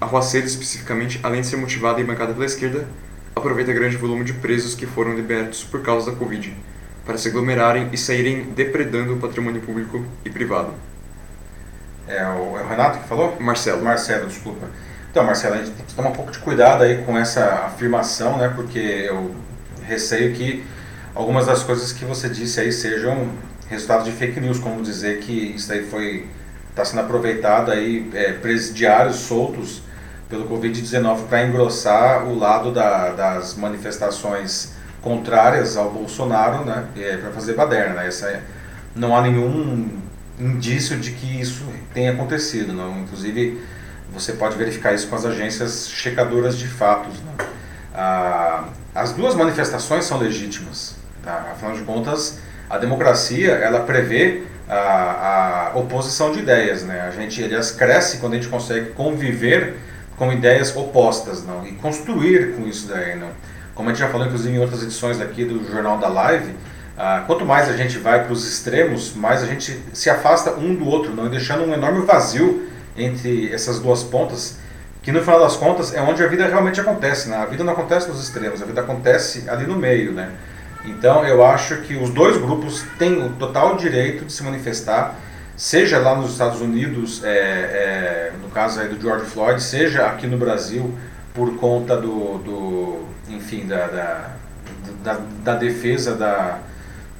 a Arruaceiro especificamente, além de ser motivada e bancada pela esquerda, aproveita grande volume de presos que foram libertos por causa da Covid, para se aglomerarem e saírem depredando o patrimônio público e privado. É o, é o Renato que falou? Marcelo. Marcelo, desculpa. Então, Marcelo, a gente tem que tomar um pouco de cuidado aí com essa afirmação, né? Porque eu receio que algumas das coisas que você disse aí sejam resultado de fake news, como dizer que isso aí foi está sendo aproveitado aí é, presidiários soltos pelo Covid-19 para engrossar o lado da, das manifestações contrárias ao Bolsonaro, né, é, para fazer baderna. Né? Essa é, não há nenhum indício de que isso tenha acontecido. Não? Inclusive, você pode verificar isso com as agências checadoras de fatos. Né? Ah, as duas manifestações são legítimas. Tá? Afinal de contas, a democracia ela prevê a, a oposição de ideias. Né? A gente, aliás, cresce quando a gente consegue conviver com ideias opostas não? e construir com isso daí. Não? Como a gente já falou, inclusive, em outras edições aqui do Jornal da Live, ah, quanto mais a gente vai para os extremos, mais a gente se afasta um do outro, não? deixando um enorme vazio entre essas duas pontas, que no final das contas é onde a vida realmente acontece. Né? A vida não acontece nos extremos, a vida acontece ali no meio. Né? Então eu acho que os dois grupos têm o total direito de se manifestar, seja lá nos Estados Unidos, é, é, no caso aí do George Floyd, seja aqui no Brasil por conta do, do enfim, da, da, da, da defesa da,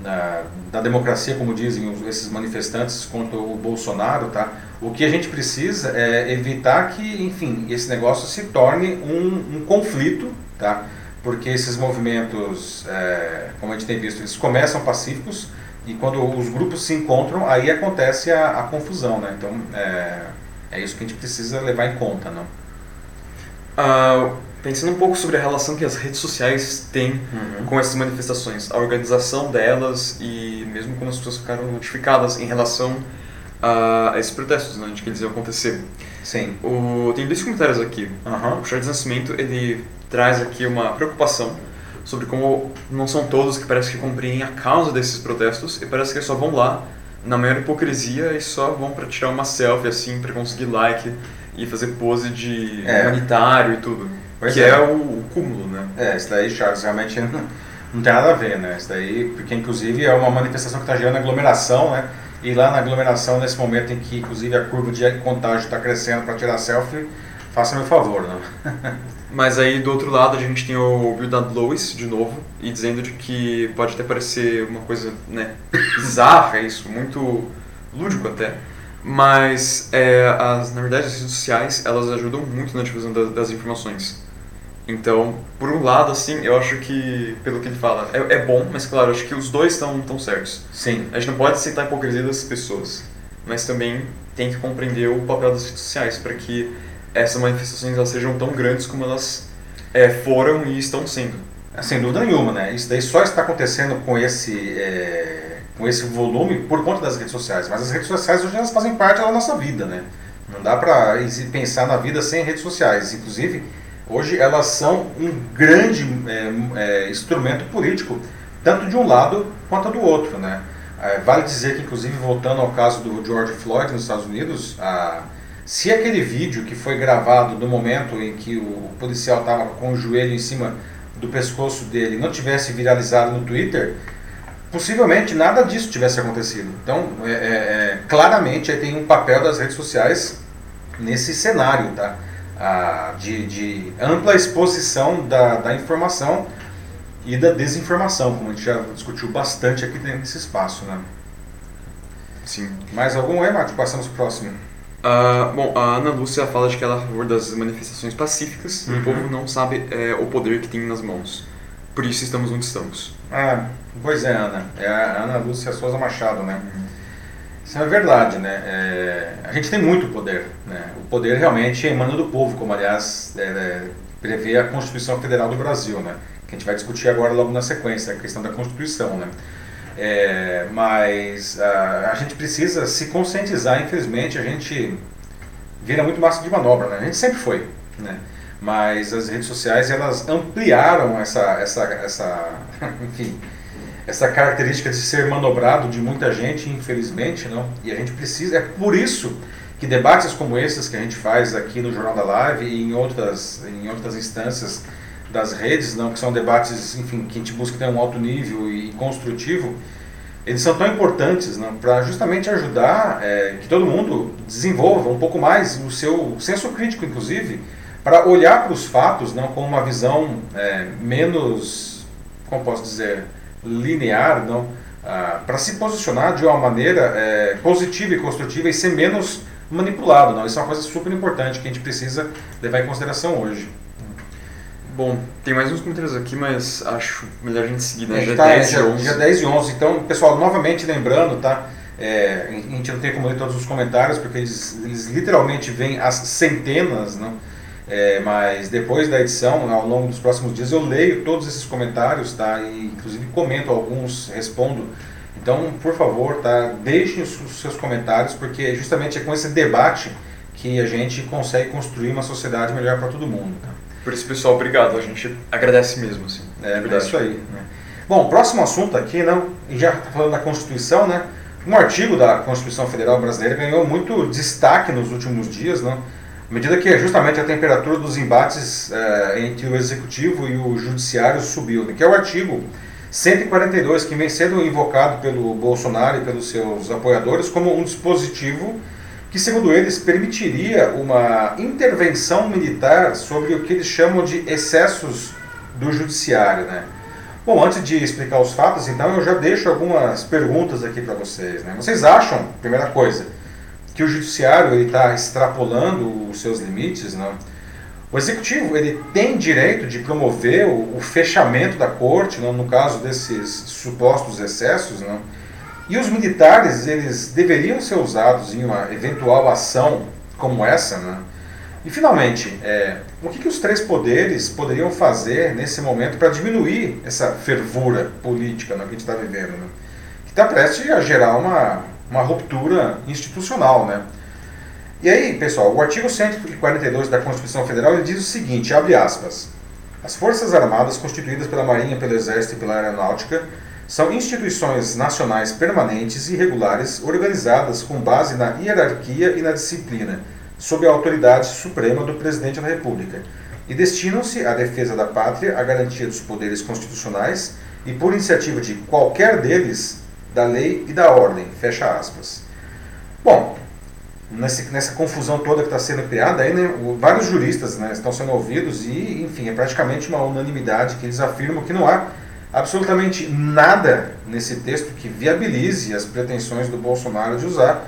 da, da, democracia, como dizem esses manifestantes contra o Bolsonaro, tá? O que a gente precisa é evitar que, enfim, esse negócio se torne um, um conflito, tá? porque esses movimentos, é, como a gente tem visto, eles começam pacíficos e quando os grupos se encontram, aí acontece a, a confusão, né? Então, é, é isso que a gente precisa levar em conta, não? Uh, pensando um pouco sobre a relação que as redes sociais têm uhum. com essas manifestações, a organização delas e mesmo quando as pessoas ficaram notificadas em relação a esses protestos, né, de que eles iam acontecer. Sim. O, tem dois comentários aqui. Uhum. O Charles Nascimento, ele traz aqui uma preocupação sobre como não são todos que parece que compreendem a causa desses protestos e parece que só vão lá na maior hipocrisia e só vão para tirar uma selfie assim para conseguir like e fazer pose de é. humanitário e tudo. Pois que é, é o, o, cúmulo, né? É, isso daí, Charles, realmente não, (laughs) não tem nada a ver, né? Isso daí, porque inclusive é uma manifestação que está gerando aglomeração, né? E lá na aglomeração, nesse momento em que inclusive a curva de contágio está crescendo para tirar selfie, faça meu favor, né? (laughs) Mas aí do outro lado a gente tem o Bildad Lois de novo e dizendo de que pode até parecer uma coisa né, bizarra isso, muito lúdico até. Mas é, as, na verdade as redes sociais elas ajudam muito na difusão das, das, informações. Então, por um lado, assim, eu acho que, pelo que ele fala, é, é bom, mas claro, acho que os dois estão tão certos. Sim. A gente não pode aceitar a hipocrisia das pessoas, mas também tem que compreender o papel das redes sociais para que essas manifestações elas sejam tão grandes como elas é, foram e estão sendo. É, sem dúvida nenhuma, né? Isso daí só está acontecendo com esse, é, com esse volume por conta das redes sociais. Mas as redes sociais hoje elas fazem parte da nossa vida, né? Não dá para pensar na vida sem redes sociais. Inclusive, hoje elas são um grande é, é, instrumento político, tanto de um lado quanto do outro, né? É, vale dizer que, inclusive, voltando ao caso do George Floyd nos Estados Unidos, a se aquele vídeo que foi gravado no momento em que o policial estava com o joelho em cima do pescoço dele não tivesse viralizado no Twitter, possivelmente nada disso tivesse acontecido. Então, é, é, é, claramente aí tem um papel das redes sociais nesse cenário, tá? Ah, de, de, ampla exposição da, da informação e da desinformação, como a gente já discutiu bastante aqui dentro desse espaço, né? Sim. Mais algum aí, Márcio? Passamos para o próximo. Uh, bom, a Ana Lúcia fala de que ela é a favor das manifestações pacíficas uhum. e o povo não sabe é, o poder que tem nas mãos. Por isso estamos onde estamos. Ah, pois é, Ana. É a Ana Lúcia Souza Machado, né? Uhum. Isso é verdade, né? É, a gente tem muito poder, né? O poder realmente emana do povo, como aliás é, é, prevê a Constituição Federal do Brasil, né? Que a gente vai discutir agora logo na sequência, a questão da Constituição, né? É, mas a, a, gente precisa se conscientizar, infelizmente, a gente vira muito massa de manobra, né? A gente sempre foi, né? Mas as redes sociais, elas ampliaram essa, essa, essa (laughs) enfim, essa característica de ser manobrado de muita gente, infelizmente, não? E a gente precisa, é por isso que debates como esses que a gente faz aqui no Jornal da Live e em outras, em outras instâncias das redes, não, que são debates, enfim, que a gente busca ter um alto nível e construtivo, eles são tão importantes para justamente ajudar é, que todo mundo desenvolva um pouco mais o seu senso crítico, inclusive, para olhar para os fatos não? Com uma visão é, menos, como posso dizer, linear, não, ah, para se posicionar de uma maneira é, positiva e construtiva e ser menos manipulado. Não. Isso é uma coisa super importante que a gente precisa levar em consideração hoje. Bom, tem mais uns comentários aqui, mas acho melhor a gente seguir, né? Já, tá, 10 já, 11. já 10 e 11. Então, pessoal, novamente lembrando, tá? É, a gente não tem como ler todos os comentários, porque eles, eles literalmente vêm às centenas, não? É, mas depois da edição, ao longo dos próximos dias, eu leio todos esses comentários, tá? E inclusive comento alguns, respondo. Então, por favor, tá? Deixem os, seus comentários, porque justamente é com esse debate que a gente consegue construir uma sociedade melhor para todo mundo. Tá? Por isso, pessoal, obrigado. A gente agradece mesmo, assim. É, é isso aí. Né? Bom, próximo assunto aqui, não, já está falando da Constituição, né? Um artigo da Constituição Federal Brasileira ganhou muito destaque nos últimos dias, não? Medida que justamente a temperatura dos embates eh, entre o Executivo e o Judiciário subiu, que é o artigo 142, que vem sendo invocado pelo Bolsonaro e pelos seus apoiadores como um dispositivo que, segundo eles, permitiria uma intervenção militar sobre o que eles chamam de excessos do judiciário. Né? Bom, antes de explicar os fatos, então, eu já deixo algumas perguntas aqui para vocês. Né? Vocês acham, primeira coisa, que o judiciário está extrapolando os seus limites? Não? O executivo ele tem direito de promover o, o fechamento da corte, não? no caso desses supostos excessos, não? E os militares, eles deveriam ser usados em uma eventual ação como essa, né? E finalmente, é, o que, que os três poderes poderiam fazer nesse momento para diminuir essa fervura política né, que a gente está vivendo, né? que está prestes a gerar uma, uma ruptura institucional, né? E aí, pessoal, o artigo 142 da Constituição Federal diz o seguinte, abre aspas, as Forças Armadas constituídas pela Marinha, pelo Exército e pela Aeronáutica são instituições nacionais permanentes e regulares organizadas com base na hierarquia e na disciplina, sob a autoridade suprema do Presidente da República, e destinam-se à defesa da pátria, à garantia dos poderes constitucionais e, por iniciativa de qualquer deles, da lei e da ordem. Fecha aspas. Bom, nessa, nessa confusão toda que está sendo criada, aí, né, vários juristas né, estão sendo ouvidos e, enfim, é praticamente uma unanimidade que eles afirmam que não há absolutamente nada nesse texto que viabilize as pretensões do Bolsonaro de usar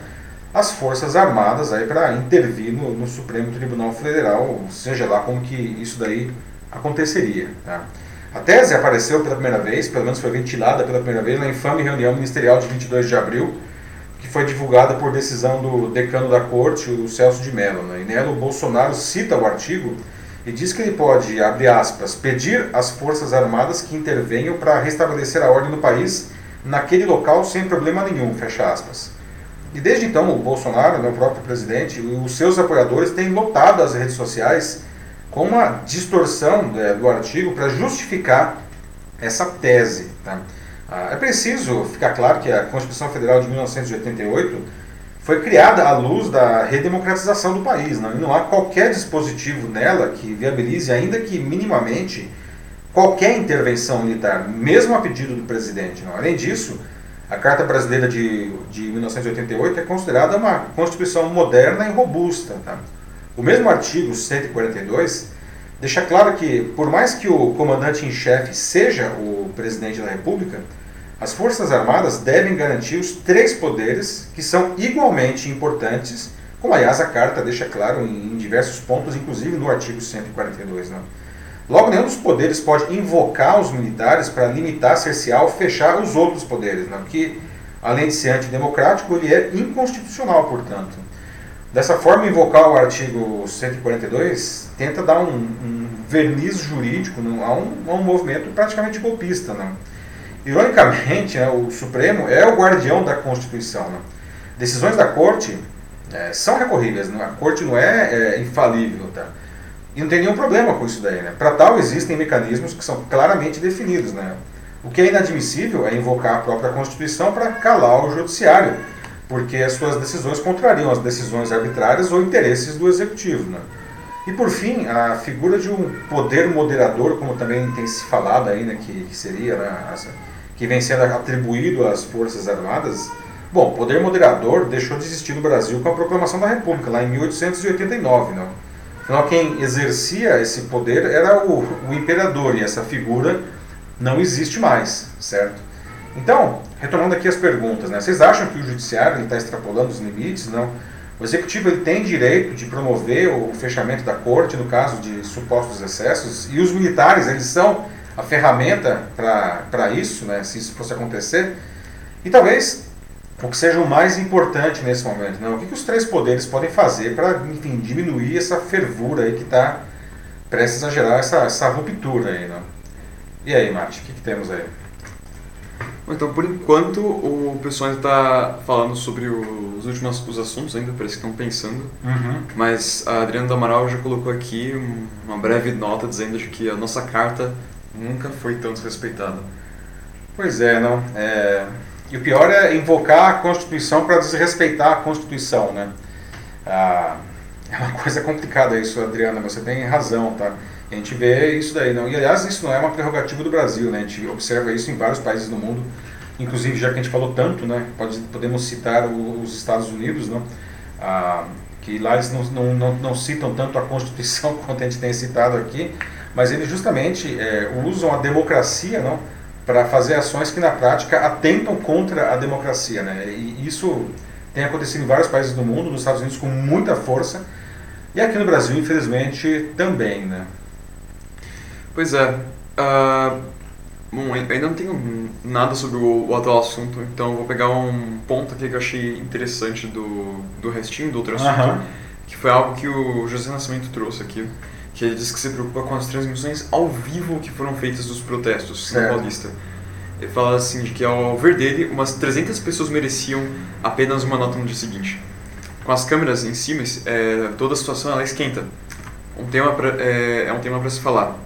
as Forças Armadas aí para intervir no, no, Supremo Tribunal Federal, seja lá como que isso daí aconteceria. Tá? A tese apareceu pela primeira vez, pelo menos foi ventilada pela primeira vez na infame reunião ministerial de 22 de abril, que foi divulgada por decisão do decano da corte, o Celso de Mello. Né? E nela o Bolsonaro cita o artigo e diz que ele pode, abre aspas, pedir às Forças Armadas que intervenham para restabelecer a ordem no país naquele local sem problema nenhum, fecha aspas. E desde então o Bolsonaro, né, o próprio presidente, e os seus apoiadores têm lotado as redes sociais com uma distorção é, do artigo para justificar essa tese. Tá? Ah, é preciso ficar claro que a Constituição Federal de 1988 foi criada à luz da redemocratização do país. Não? E não há qualquer dispositivo nela que viabilize, ainda que minimamente, qualquer intervenção militar, mesmo a pedido do presidente. Não? Além disso, a Carta Brasileira de, de 1988 é considerada uma Constituição moderna e robusta. Tá? O mesmo artigo 142 deixa claro que, por mais que o comandante em chefe seja o presidente da República, as Forças Armadas devem garantir os três poderes que são igualmente importantes como aliás a Carta deixa claro em, diversos pontos, inclusive no artigo 142. Né? Logo, nenhum dos poderes pode invocar os militares para limitar, cercear ou fechar os outros poderes, né? que, além de ser antidemocrático, ele é inconstitucional, portanto. Dessa forma, invocar o artigo 142 tenta dar um, um verniz jurídico a, um, a, um, movimento praticamente golpista. Né? Ironicamente, né, o Supremo é o guardião da Constituição. Né? Decisões da Corte é, são recorríveis, né? a Corte não é, é, infalível. Tá? E não tem nenhum problema com isso daí. Né? Para tal, existem mecanismos que são claramente definidos. Né? O que é inadmissível é invocar a própria Constituição para calar o Judiciário, porque as suas decisões contrariam as decisões arbitrárias ou interesses do Executivo. Né? E por fim, a figura de um poder moderador, como também tem se falado aí, né, que, que seria né, que vem sendo atribuído às Forças Armadas. Bom, poder moderador deixou de existir no Brasil com a proclamação da República, lá em 1889. Não? Afinal, quem exercia esse poder era o, o imperador, e essa figura não existe mais, certo? Então, retomando aqui as perguntas, né? vocês acham que o judiciário está extrapolando os limites? Não. O executivo ele tem direito de promover o fechamento da corte no caso de supostos excessos, e os militares eles são a ferramenta para isso, né, se isso fosse acontecer. E talvez o que seja o mais importante nesse momento, né, o que, que os três poderes podem fazer para, diminuir essa fervura aí que está prestes a gerar essa, essa ruptura aí, né? E aí, Mate, o que, que temos aí? Então, por enquanto, o pessoal ainda está falando sobre os últimos os assuntos, ainda parece que estão pensando. Uhum. Mas a Adriana do Amaral já colocou aqui uma breve nota dizendo de que a nossa carta nunca foi tanto respeitada. Pois é, não. É... E o pior é invocar a Constituição para desrespeitar a Constituição, né? Ah, é uma (laughs) coisa complicada isso, Adriana, você tem razão, tá? A gente vê isso daí, não. E aliás, isso não é uma prerrogativa do Brasil, né? A gente observa isso em vários países do mundo, inclusive já que a gente falou tanto, né? Pode, podemos citar os Estados Unidos, não? Ah, que lá eles não, não, não, não citam tanto a Constituição (laughs) quanto a gente tem citado aqui, mas eles justamente é, usam a democracia não para fazer ações que na prática atentam contra a democracia né e isso tem acontecido em vários países do mundo nos Estados Unidos com muita força e aqui no Brasil infelizmente também né pois é uh, bom ainda não tenho nada sobre o, o atual assunto então vou pegar um ponto aqui que eu achei interessante do do restinho do outro assunto uh -huh. que foi algo que o José Nascimento trouxe aqui que ele diz que se preocupa com as transmissões ao vivo que foram feitas dos protestos certo. na Paulista. Ele fala assim de que ao ver dele, umas 300 pessoas mereciam apenas uma nota no dia seguinte. Com as câmeras em cima, é, toda a situação ela esquenta. Um tema pra, é, é um tema para se falar.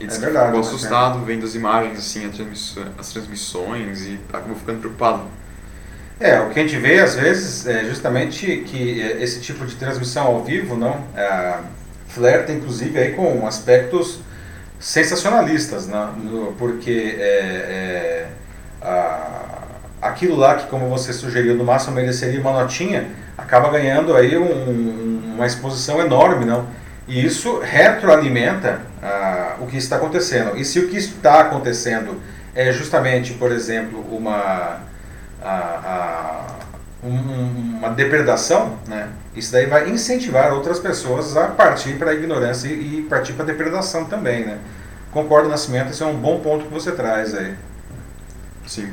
Ele é verdade, ficou né, assustado é. vendo as imagens, assim, as transmissões e acabou ficando preocupado. É, o que a gente vê às vezes é justamente que esse tipo de transmissão ao vivo, não, é, flerta inclusive aí com aspectos sensacionalistas, né? porque é, é, a, aquilo lá que, como você sugeriu, no máximo mereceria uma notinha, acaba ganhando aí um, uma exposição enorme, não? E isso retroalimenta ah, o que está acontecendo. E se o que está acontecendo é justamente, por exemplo, uma, a, um, uma depredação, né? isso daí vai incentivar outras pessoas a partir para a ignorância e, e partir para a depredação também. Né? Concordo, Nascimento, esse é um bom ponto que você traz aí. Sim.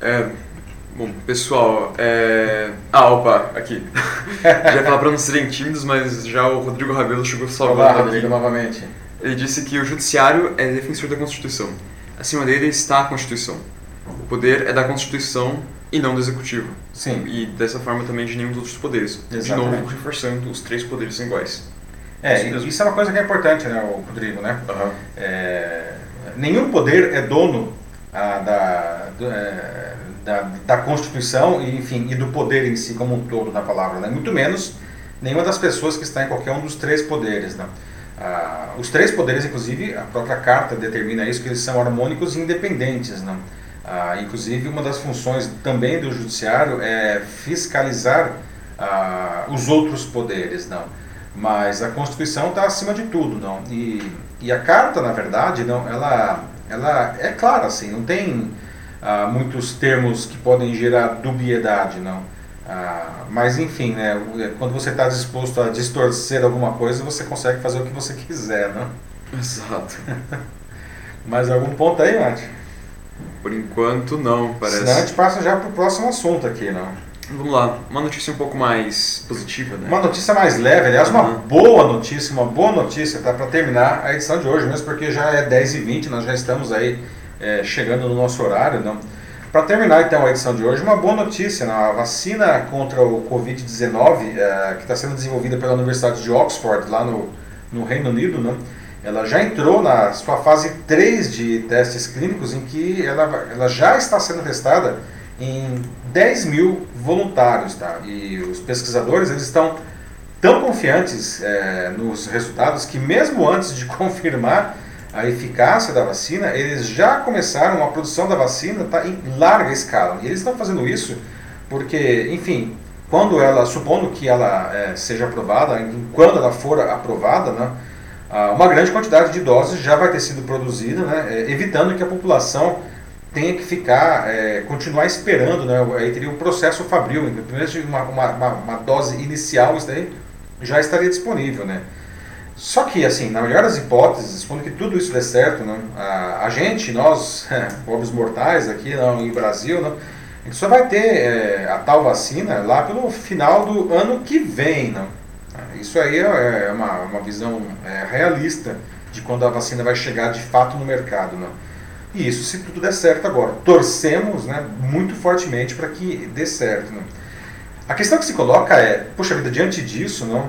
É, bom, pessoal, é... Ah, opa, aqui. (laughs) já ia falar para não serem tímidos, mas já o Rodrigo Rabelo chegou salvando Olá, Rodrigo, novamente. Ele disse que o judiciário é defensor da Constituição. Acima dele está a Constituição. O poder é da Constituição e não do executivo. Sim. E dessa forma também de nenhum dos outros poderes. Exatamente. De novo, reforçando os três poderes são iguais. É, isso, isso é uma coisa que é importante, né, Rodrigo, né? Uhum. É, nenhum poder é dono ah, da, do, é, da, da, Constituição e, enfim, e do poder em si como um todo da palavra, né? Muito menos nenhuma das pessoas que está em qualquer um dos três poderes, né? Ah, os três poderes, inclusive, a própria carta determina isso, que eles são harmônicos e independentes, né? Ah, inclusive, uma das funções também do judiciário é fiscalizar ah, os outros poderes, não. Mas a Constituição está acima de tudo, não. E, e a carta, na verdade, não, ela, ela é clara, assim, não tem ah, muitos termos que podem gerar dubiedade, não. Ah, mas enfim, né, quando você está disposto a distorcer alguma coisa, você consegue fazer o que você (laughs) quiser, né? Exato. (laughs) Mais algum ponto aí, Mate? Por enquanto não, parece. Senão a gente passa já para o próximo assunto aqui, não? Vamos lá, uma notícia um pouco mais positiva, né? Uma notícia mais leve, aliás, uma boa notícia, uma boa notícia, tá? Para terminar a edição de hoje, mesmo porque já é 10h20, nós já estamos aí é, chegando no nosso horário, não? Para terminar então a edição de hoje, uma boa notícia, né? a vacina contra o Covid-19, é, que está sendo desenvolvida pela Universidade de Oxford, lá no, no Reino Unido, né? ela já entrou na sua fase 3 de testes clínicos, em que ela, ela já está sendo testada em 10 mil voluntários. Tá? E os pesquisadores eles estão tão confiantes é, nos resultados que mesmo antes de (laughs) confirmar a eficácia da vacina, eles já começaram a produção da vacina tá, em larga escala. E eles estão fazendo isso porque, enfim, quando ela, supondo que ela é, seja aprovada, quando ela for aprovada, né, uma grande quantidade de doses já vai ter sido produzida, né, é, evitando que a população tenha que ficar, é, continuar esperando, né? Aí teria um processo fabril, primeiro uma, uma, uma, dose inicial, isso daí já estaria disponível, né? Só que, assim, na melhor das hipóteses, quando que tudo isso der certo, né, a, a gente, nós, (laughs) pobres mortais aqui no em Brasil, né, a gente só vai ter é, a tal vacina lá pelo final do ano que vem, né? Isso aí é, é uma, uma visão é, realista de quando a vacina vai chegar de fato no mercado, né? E isso se tudo der certo agora. Torcemos né, muito fortemente para que dê certo. Né? A questão que se coloca é, poxa vida, diante disso, não,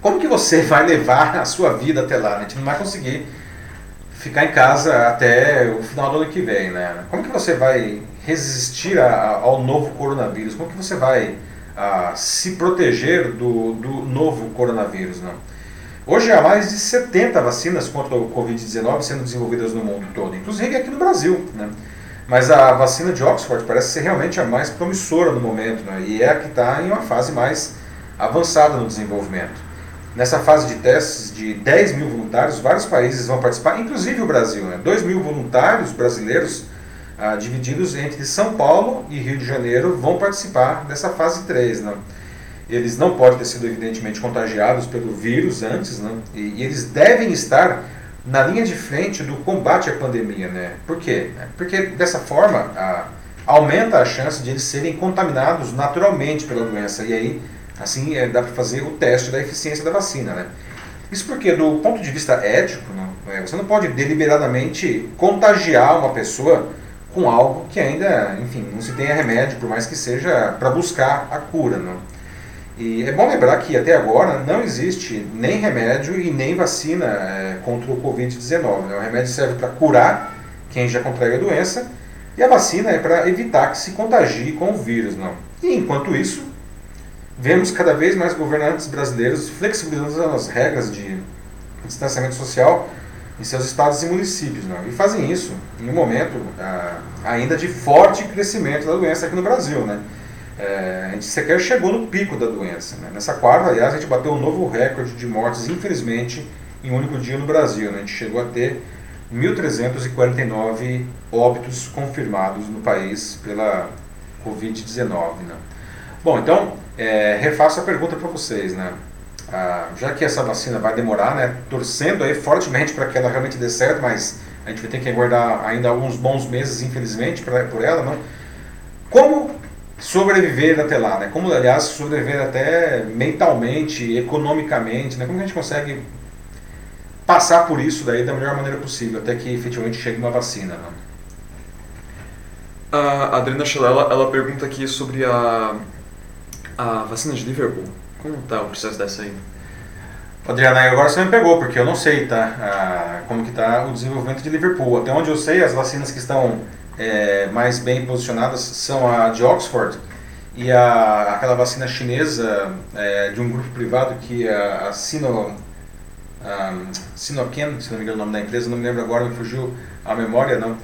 como que você (laughs) vai levar a sua vida até lá? Né? A gente não vai conseguir ficar em casa até o final do ano que vem. Né? Como que você vai resistir a, ao novo coronavírus? Como que você vai a, se proteger do, do novo coronavírus? Não? Hoje há mais de 70 vacinas contra o Covid-19 sendo desenvolvidas no mundo todo, inclusive aqui no Brasil. Né? Mas a vacina de Oxford parece ser realmente a mais promissora no momento, né? e é a que está em uma fase mais avançada no desenvolvimento. Nessa fase de testes de 10 mil voluntários, vários países vão participar, inclusive o Brasil. Né? 2 mil voluntários brasileiros, ah, divididos entre São Paulo e Rio de Janeiro, vão participar dessa fase 3. Né? Eles não podem ter sido evidentemente contagiados pelo vírus antes, né? e, e, eles devem estar na linha de frente do combate à pandemia, né? Por quê? Porque dessa forma a, aumenta a chance de eles serem contaminados naturalmente pela doença e aí assim é, dá para fazer o teste da eficiência da vacina, né? Isso porque do ponto de vista ético, né, é, você não pode deliberadamente contagiar uma pessoa com algo que ainda, enfim, não se tenha remédio, por mais que seja para buscar a cura, não. E é bom lembrar que até agora não existe nem remédio e nem vacina é, contra o Covid-19. Né? O remédio serve para curar quem já contraiu a doença e a vacina é para evitar que se contagie com o vírus. Não. E enquanto isso, vemos cada vez mais governantes brasileiros flexibilizando as regras de distanciamento social em seus estados e municípios. Não? E fazem isso em um momento ah, ainda de forte crescimento da doença aqui no Brasil. Né? É, a gente sequer chegou no pico da doença. Né? Nessa quarta, aliás, a gente bateu um novo recorde de mortes, infelizmente, em um único dia no Brasil. Né? A gente chegou a ter 1.349 óbitos confirmados no país pela Covid-19. Né? Bom, então, é, refaço a pergunta para vocês. Né? Ah, já que essa vacina vai demorar, né, torcendo aí fortemente para que ela realmente dê certo, mas a gente vai ter que aguardar ainda alguns bons meses, infelizmente, pra, por ela. Não? Como sobreviver até lá, né? Como, aliás, sobreviver até mentalmente, economicamente, né? Como a gente consegue passar por isso daí da melhor maneira possível, até que efetivamente chegue uma vacina, né? A Adriana Schelela, ela pergunta aqui sobre a, a vacina de Liverpool. Como está o processo dessa aí? Adriana, agora você me pegou, porque eu não sei, tá? Ah, como que está o desenvolvimento de Liverpool. Até onde eu sei, as vacinas que estão é, mais bem posicionadas são a de Oxford e a, aquela vacina chinesa é, de um grupo privado que a, a Sino, a, Sinochem, se não me engano o nome da empresa, não me lembro agora, me fugiu a memória, não.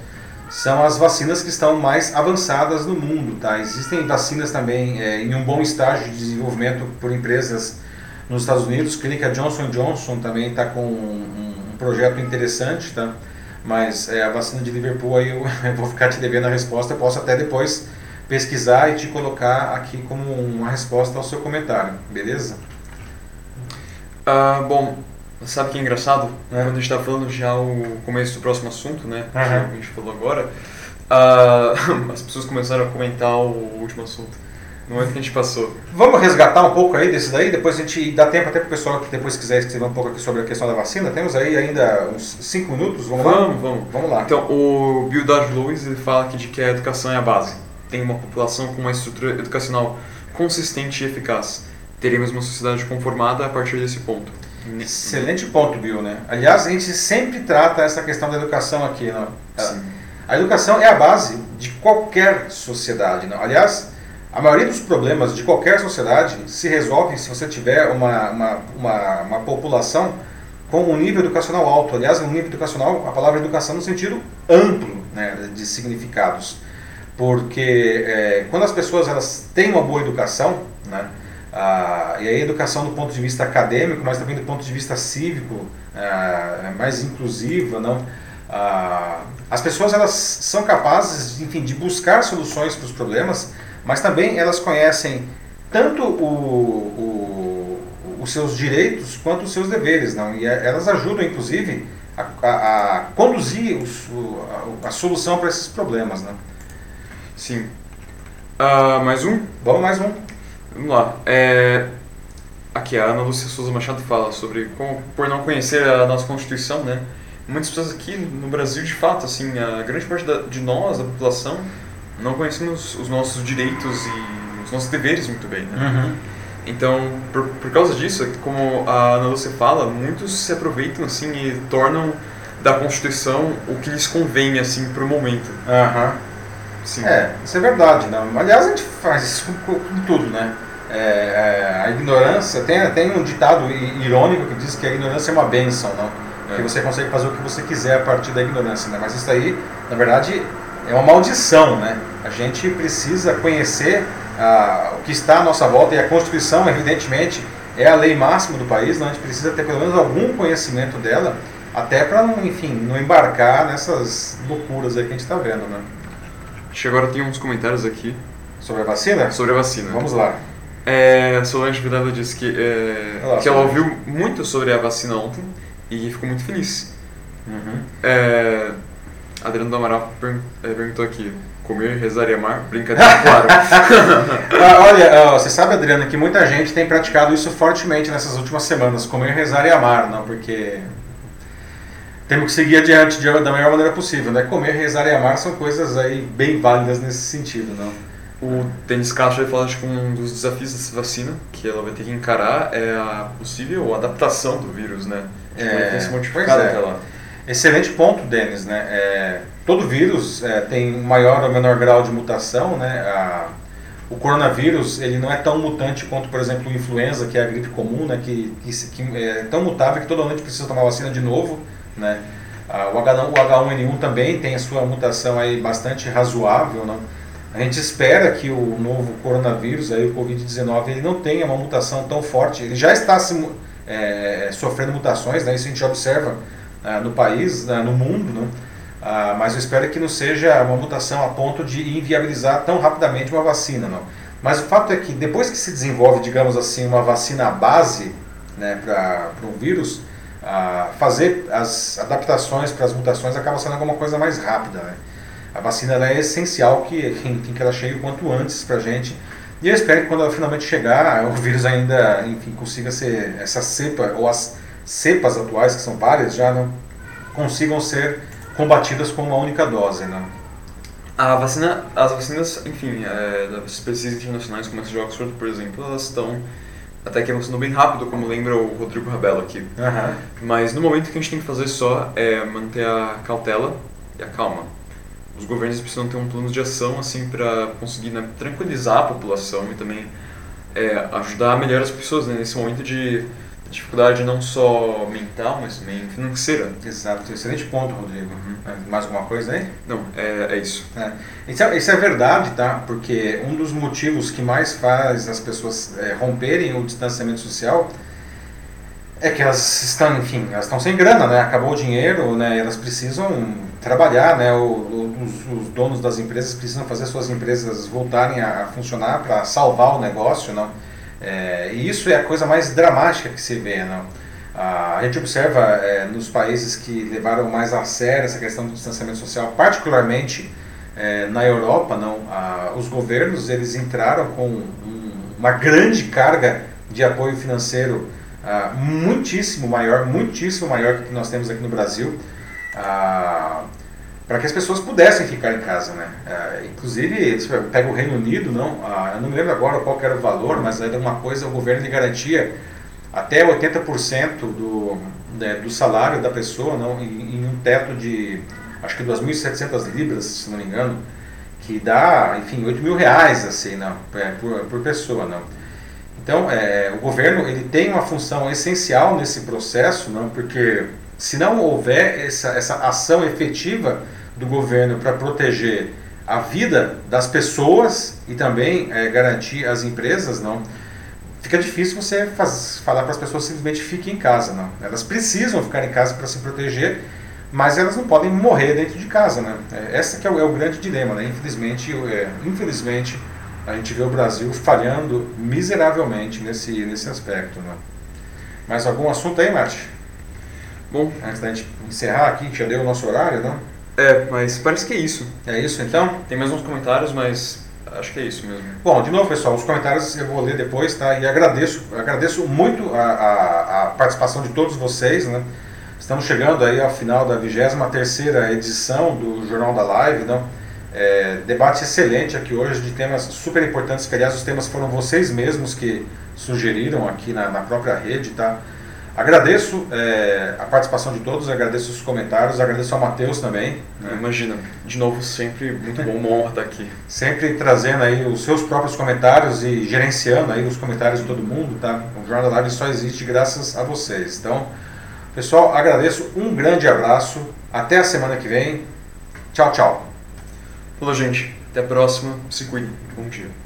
São as vacinas que estão mais avançadas no mundo, tá? Existem vacinas também é, em um bom estágio de desenvolvimento por empresas nos Estados Unidos. Clínica Johnson Johnson também está com um, um projeto interessante, tá? Mas é, a vacina de Liverpool aí eu, (laughs) eu, vou ficar te devendo a resposta, eu posso até depois pesquisar e te colocar aqui como uma resposta ao seu comentário, beleza? Ah, bom, sabe que é engraçado? É. Quando a gente está falando já o começo do próximo assunto, né? Uhum. Que a gente falou agora, uh, (laughs) as pessoas começaram a comentar o último assunto. No momento que a gente passou. Vamos resgatar um pouco aí desse daí, depois a gente dá tempo até para o pessoal que depois quiser escrever um pouco aqui sobre a questão da vacina. Temos aí ainda uns 5 minutos, vamos, vamos lá? Vamos, vamos. Lá. Então, o Bill Dodge Lewis ele fala que de que a educação é a base. Tem uma população com uma estrutura educacional consistente e eficaz. Teremos uma sociedade conformada a partir desse ponto. Excelente ponto, Bill, né? Aliás, a gente sempre trata essa questão da educação aqui, não? Sim. A educação é a base de qualquer sociedade, não? Aliás, a maioria dos problemas de qualquer sociedade se resolvem se você tiver uma, uma, uma, uma população com um nível educacional alto. Aliás, um nível educacional, a palavra educação no sentido amplo né, de significados. Porque é, quando as pessoas elas têm uma boa educação, né, ah, e aí educação do ponto de vista acadêmico, mas também do ponto de vista cívico, ah, mais inclusiva, não? Ah, as pessoas elas são capazes, enfim, de buscar soluções para os problemas, mas também elas conhecem tanto o, o, os seus direitos quanto os seus deveres, não? E é, elas ajudam, inclusive, a, a, a conduzir os, a, a, solução para esses problemas, não? Sim. Uh, mais um? Vamos mais um. Vamos lá. É, aqui a Ana Lúcia Souza Machado fala sobre como, por não conhecer a nossa Constituição, né? Muitas pessoas aqui no Brasil, de fato, assim, a grande parte da, de nós, da população, não conhecemos os nossos direitos e os nossos deveres muito bem, né? Uhum. Então, por, por causa disso, como a Ana Lúcia fala, muitos se aproveitam, assim, e tornam da Constituição o que lhes convém, assim, para o momento. Aham. Uhum. Sim. É, isso é verdade. Não? Aliás, a gente faz isso com, com tudo, né? É, é, a ignorância, tem, tem um ditado irônico que diz que a ignorância é uma benção, não? É. Que você consegue fazer o que você quiser a partir da ignorância, né? Mas isso aí, na verdade, é uma maldição, né? A gente precisa conhecer ah, o que está à nossa volta e a Constituição, evidentemente, é a lei máxima do país, não? a gente precisa ter pelo menos algum conhecimento dela, até para, enfim, não embarcar nessas loucuras aí que a gente está vendo, né? Acho que agora tem uns comentários aqui. Sobre a vacina? Sobre a vacina. Vamos lá. É, Solange Vidal disse que, é, Olá, que ela ouviu muito sobre a vacina ontem e ficou muito feliz. Uhum. É, Adriano do Amaral é, perguntou aqui, comer, rezar e amar? Brincadeira, claro. (laughs) ah, olha, você sabe, Adriano, que muita gente tem praticado isso fortemente nessas últimas semanas, comer, rezar e amar, não? Porque temos que seguir adiante de, da melhor maneira possível, né? Comer, rezar e amar são coisas aí bem válidas nesse sentido, não? O Denis Castro vai falar que um dos desafios dessa vacina que ela vai ter que encarar é a possível adaptação do vírus, né? Tipo, é, tem se modificado é. até lá. Excelente ponto, Denis, né? É, todo vírus é, tem maior ou menor grau de mutação, né? A, o coronavírus ele não é tão mutante quanto, por exemplo, o influenza, que é a gripe comum, né? Que, que, que é tão mutável que todo ano a gente precisa tomar vacina de novo. Né? Ah, o, H1, o H1N1 também tem a sua mutação aí bastante razoável. Né? A gente espera que o novo coronavírus, aí, o Covid-19, ele não tenha uma mutação tão forte. Ele já está se, é, sofrendo mutações, né? isso a gente observa ah, no país, ah, no mundo, né? ah, mas eu espero que não seja uma mutação a ponto de inviabilizar tão rapidamente uma vacina. Não. Mas o fato é que depois que se desenvolve, digamos assim, uma vacina base né, para um vírus, a fazer as adaptações para as mutações acaba sendo alguma coisa mais rápida. Né? A vacina é essencial (laughs) que, que ela chegue o quanto antes para a gente. E eu espero que quando ela finalmente chegar, o vírus ainda enfim, consiga ser, essa cepa, ou as cepas atuais, que são várias já, não, consigam ser combatidas com uma única dose. Né? A vacina, as vacinas, enfim, é, das pesquisas internacionais, como essa de Oxford, por exemplo, elas estão até que avançando bem rápido, como lembra o Rodrigo Rabelo aqui. Uhum. Mas no momento que a gente tem que fazer só é manter a cautela e a calma. Os governos precisam ter um plano de ação assim para conseguir né, tranquilizar a população e também é, ajudar a melhorar as pessoas né, nesse momento de dificuldade não só mental, mas também financeira. Exato, excelente ponto, Rodrigo. Uhum. Mais alguma coisa aí? Não, é, é isso. É. Isso, é, isso é verdade, tá? Porque um dos motivos que mais faz as pessoas é, romperem o distanciamento social É que elas estão, enfim, elas estão sem grana, né? Acabou o dinheiro, né? Elas precisam trabalhar, né? O, os, os, donos das empresas precisam fazer suas empresas voltarem a, funcionar para salvar o negócio, não? É, e isso é a coisa mais dramática que se vê, não? A gente observa é, nos países que levaram mais a sério essa questão do distanciamento social, particularmente é, na Europa, não? os governos eles entraram com um, uma grande carga de apoio financeiro uh, muitíssimo maior, muitíssimo maior que nós temos aqui no Brasil, uh, para que as pessoas pudessem ficar em casa, né? Uh, inclusive, pega o Reino Unido, não, eu não me lembro agora qual era o valor, mas era uma coisa, o governo garantia até 80% do, né, do salário da pessoa, não, em, em um teto de, acho que 2.700 libras, se não me engano, que dá, enfim, 8 mil reais, assim, não, é, por, por pessoa, não. Então, é, o governo ele tem uma função essencial nesse processo, não? porque se não houver essa, essa ação efetiva do governo para proteger a vida das pessoas e também é, garantir as empresas, não, fica difícil você faz, falar para as pessoas simplesmente fiquem em casa, não. Elas precisam ficar em casa para se proteger, mas elas não podem morrer dentro de casa, né? É, essa que é o, é o grande dilema, né? Infelizmente, é, infelizmente a gente vê o Brasil falhando miseravelmente nesse, nesse aspecto. Né? Mais algum assunto aí, Mate? Bom, antes da gente encerrar aqui, que já deu o nosso horário, não? É, mas parece que é isso. É isso então? Tem mais uns comentários, mas acho que é isso mesmo. Bom, de novo, pessoal, os comentários eu vou ler depois, tá? E agradeço, agradeço muito a, a, a participação de todos vocês, né? Estamos chegando aí ao final da 23 terceira edição do Jornal da Live, não? É, debate excelente aqui hoje de temas super importantes, que aliás os temas foram vocês mesmos que sugeriram aqui na, na própria rede, tá? Agradeço é, a participação de todos, agradeço os comentários, agradeço ao Matheus também. Né? Imagina, de novo, sempre muito bom, uma honra estar aqui. Sempre trazendo aí os seus próprios comentários e gerenciando aí os comentários de todo mundo, tá? O Jornal da Live só existe graças a vocês. Então, pessoal, agradeço, um grande abraço, até a semana que vem. Tchau, tchau. Falou, gente. Até a próxima. Se cuide. Bom dia.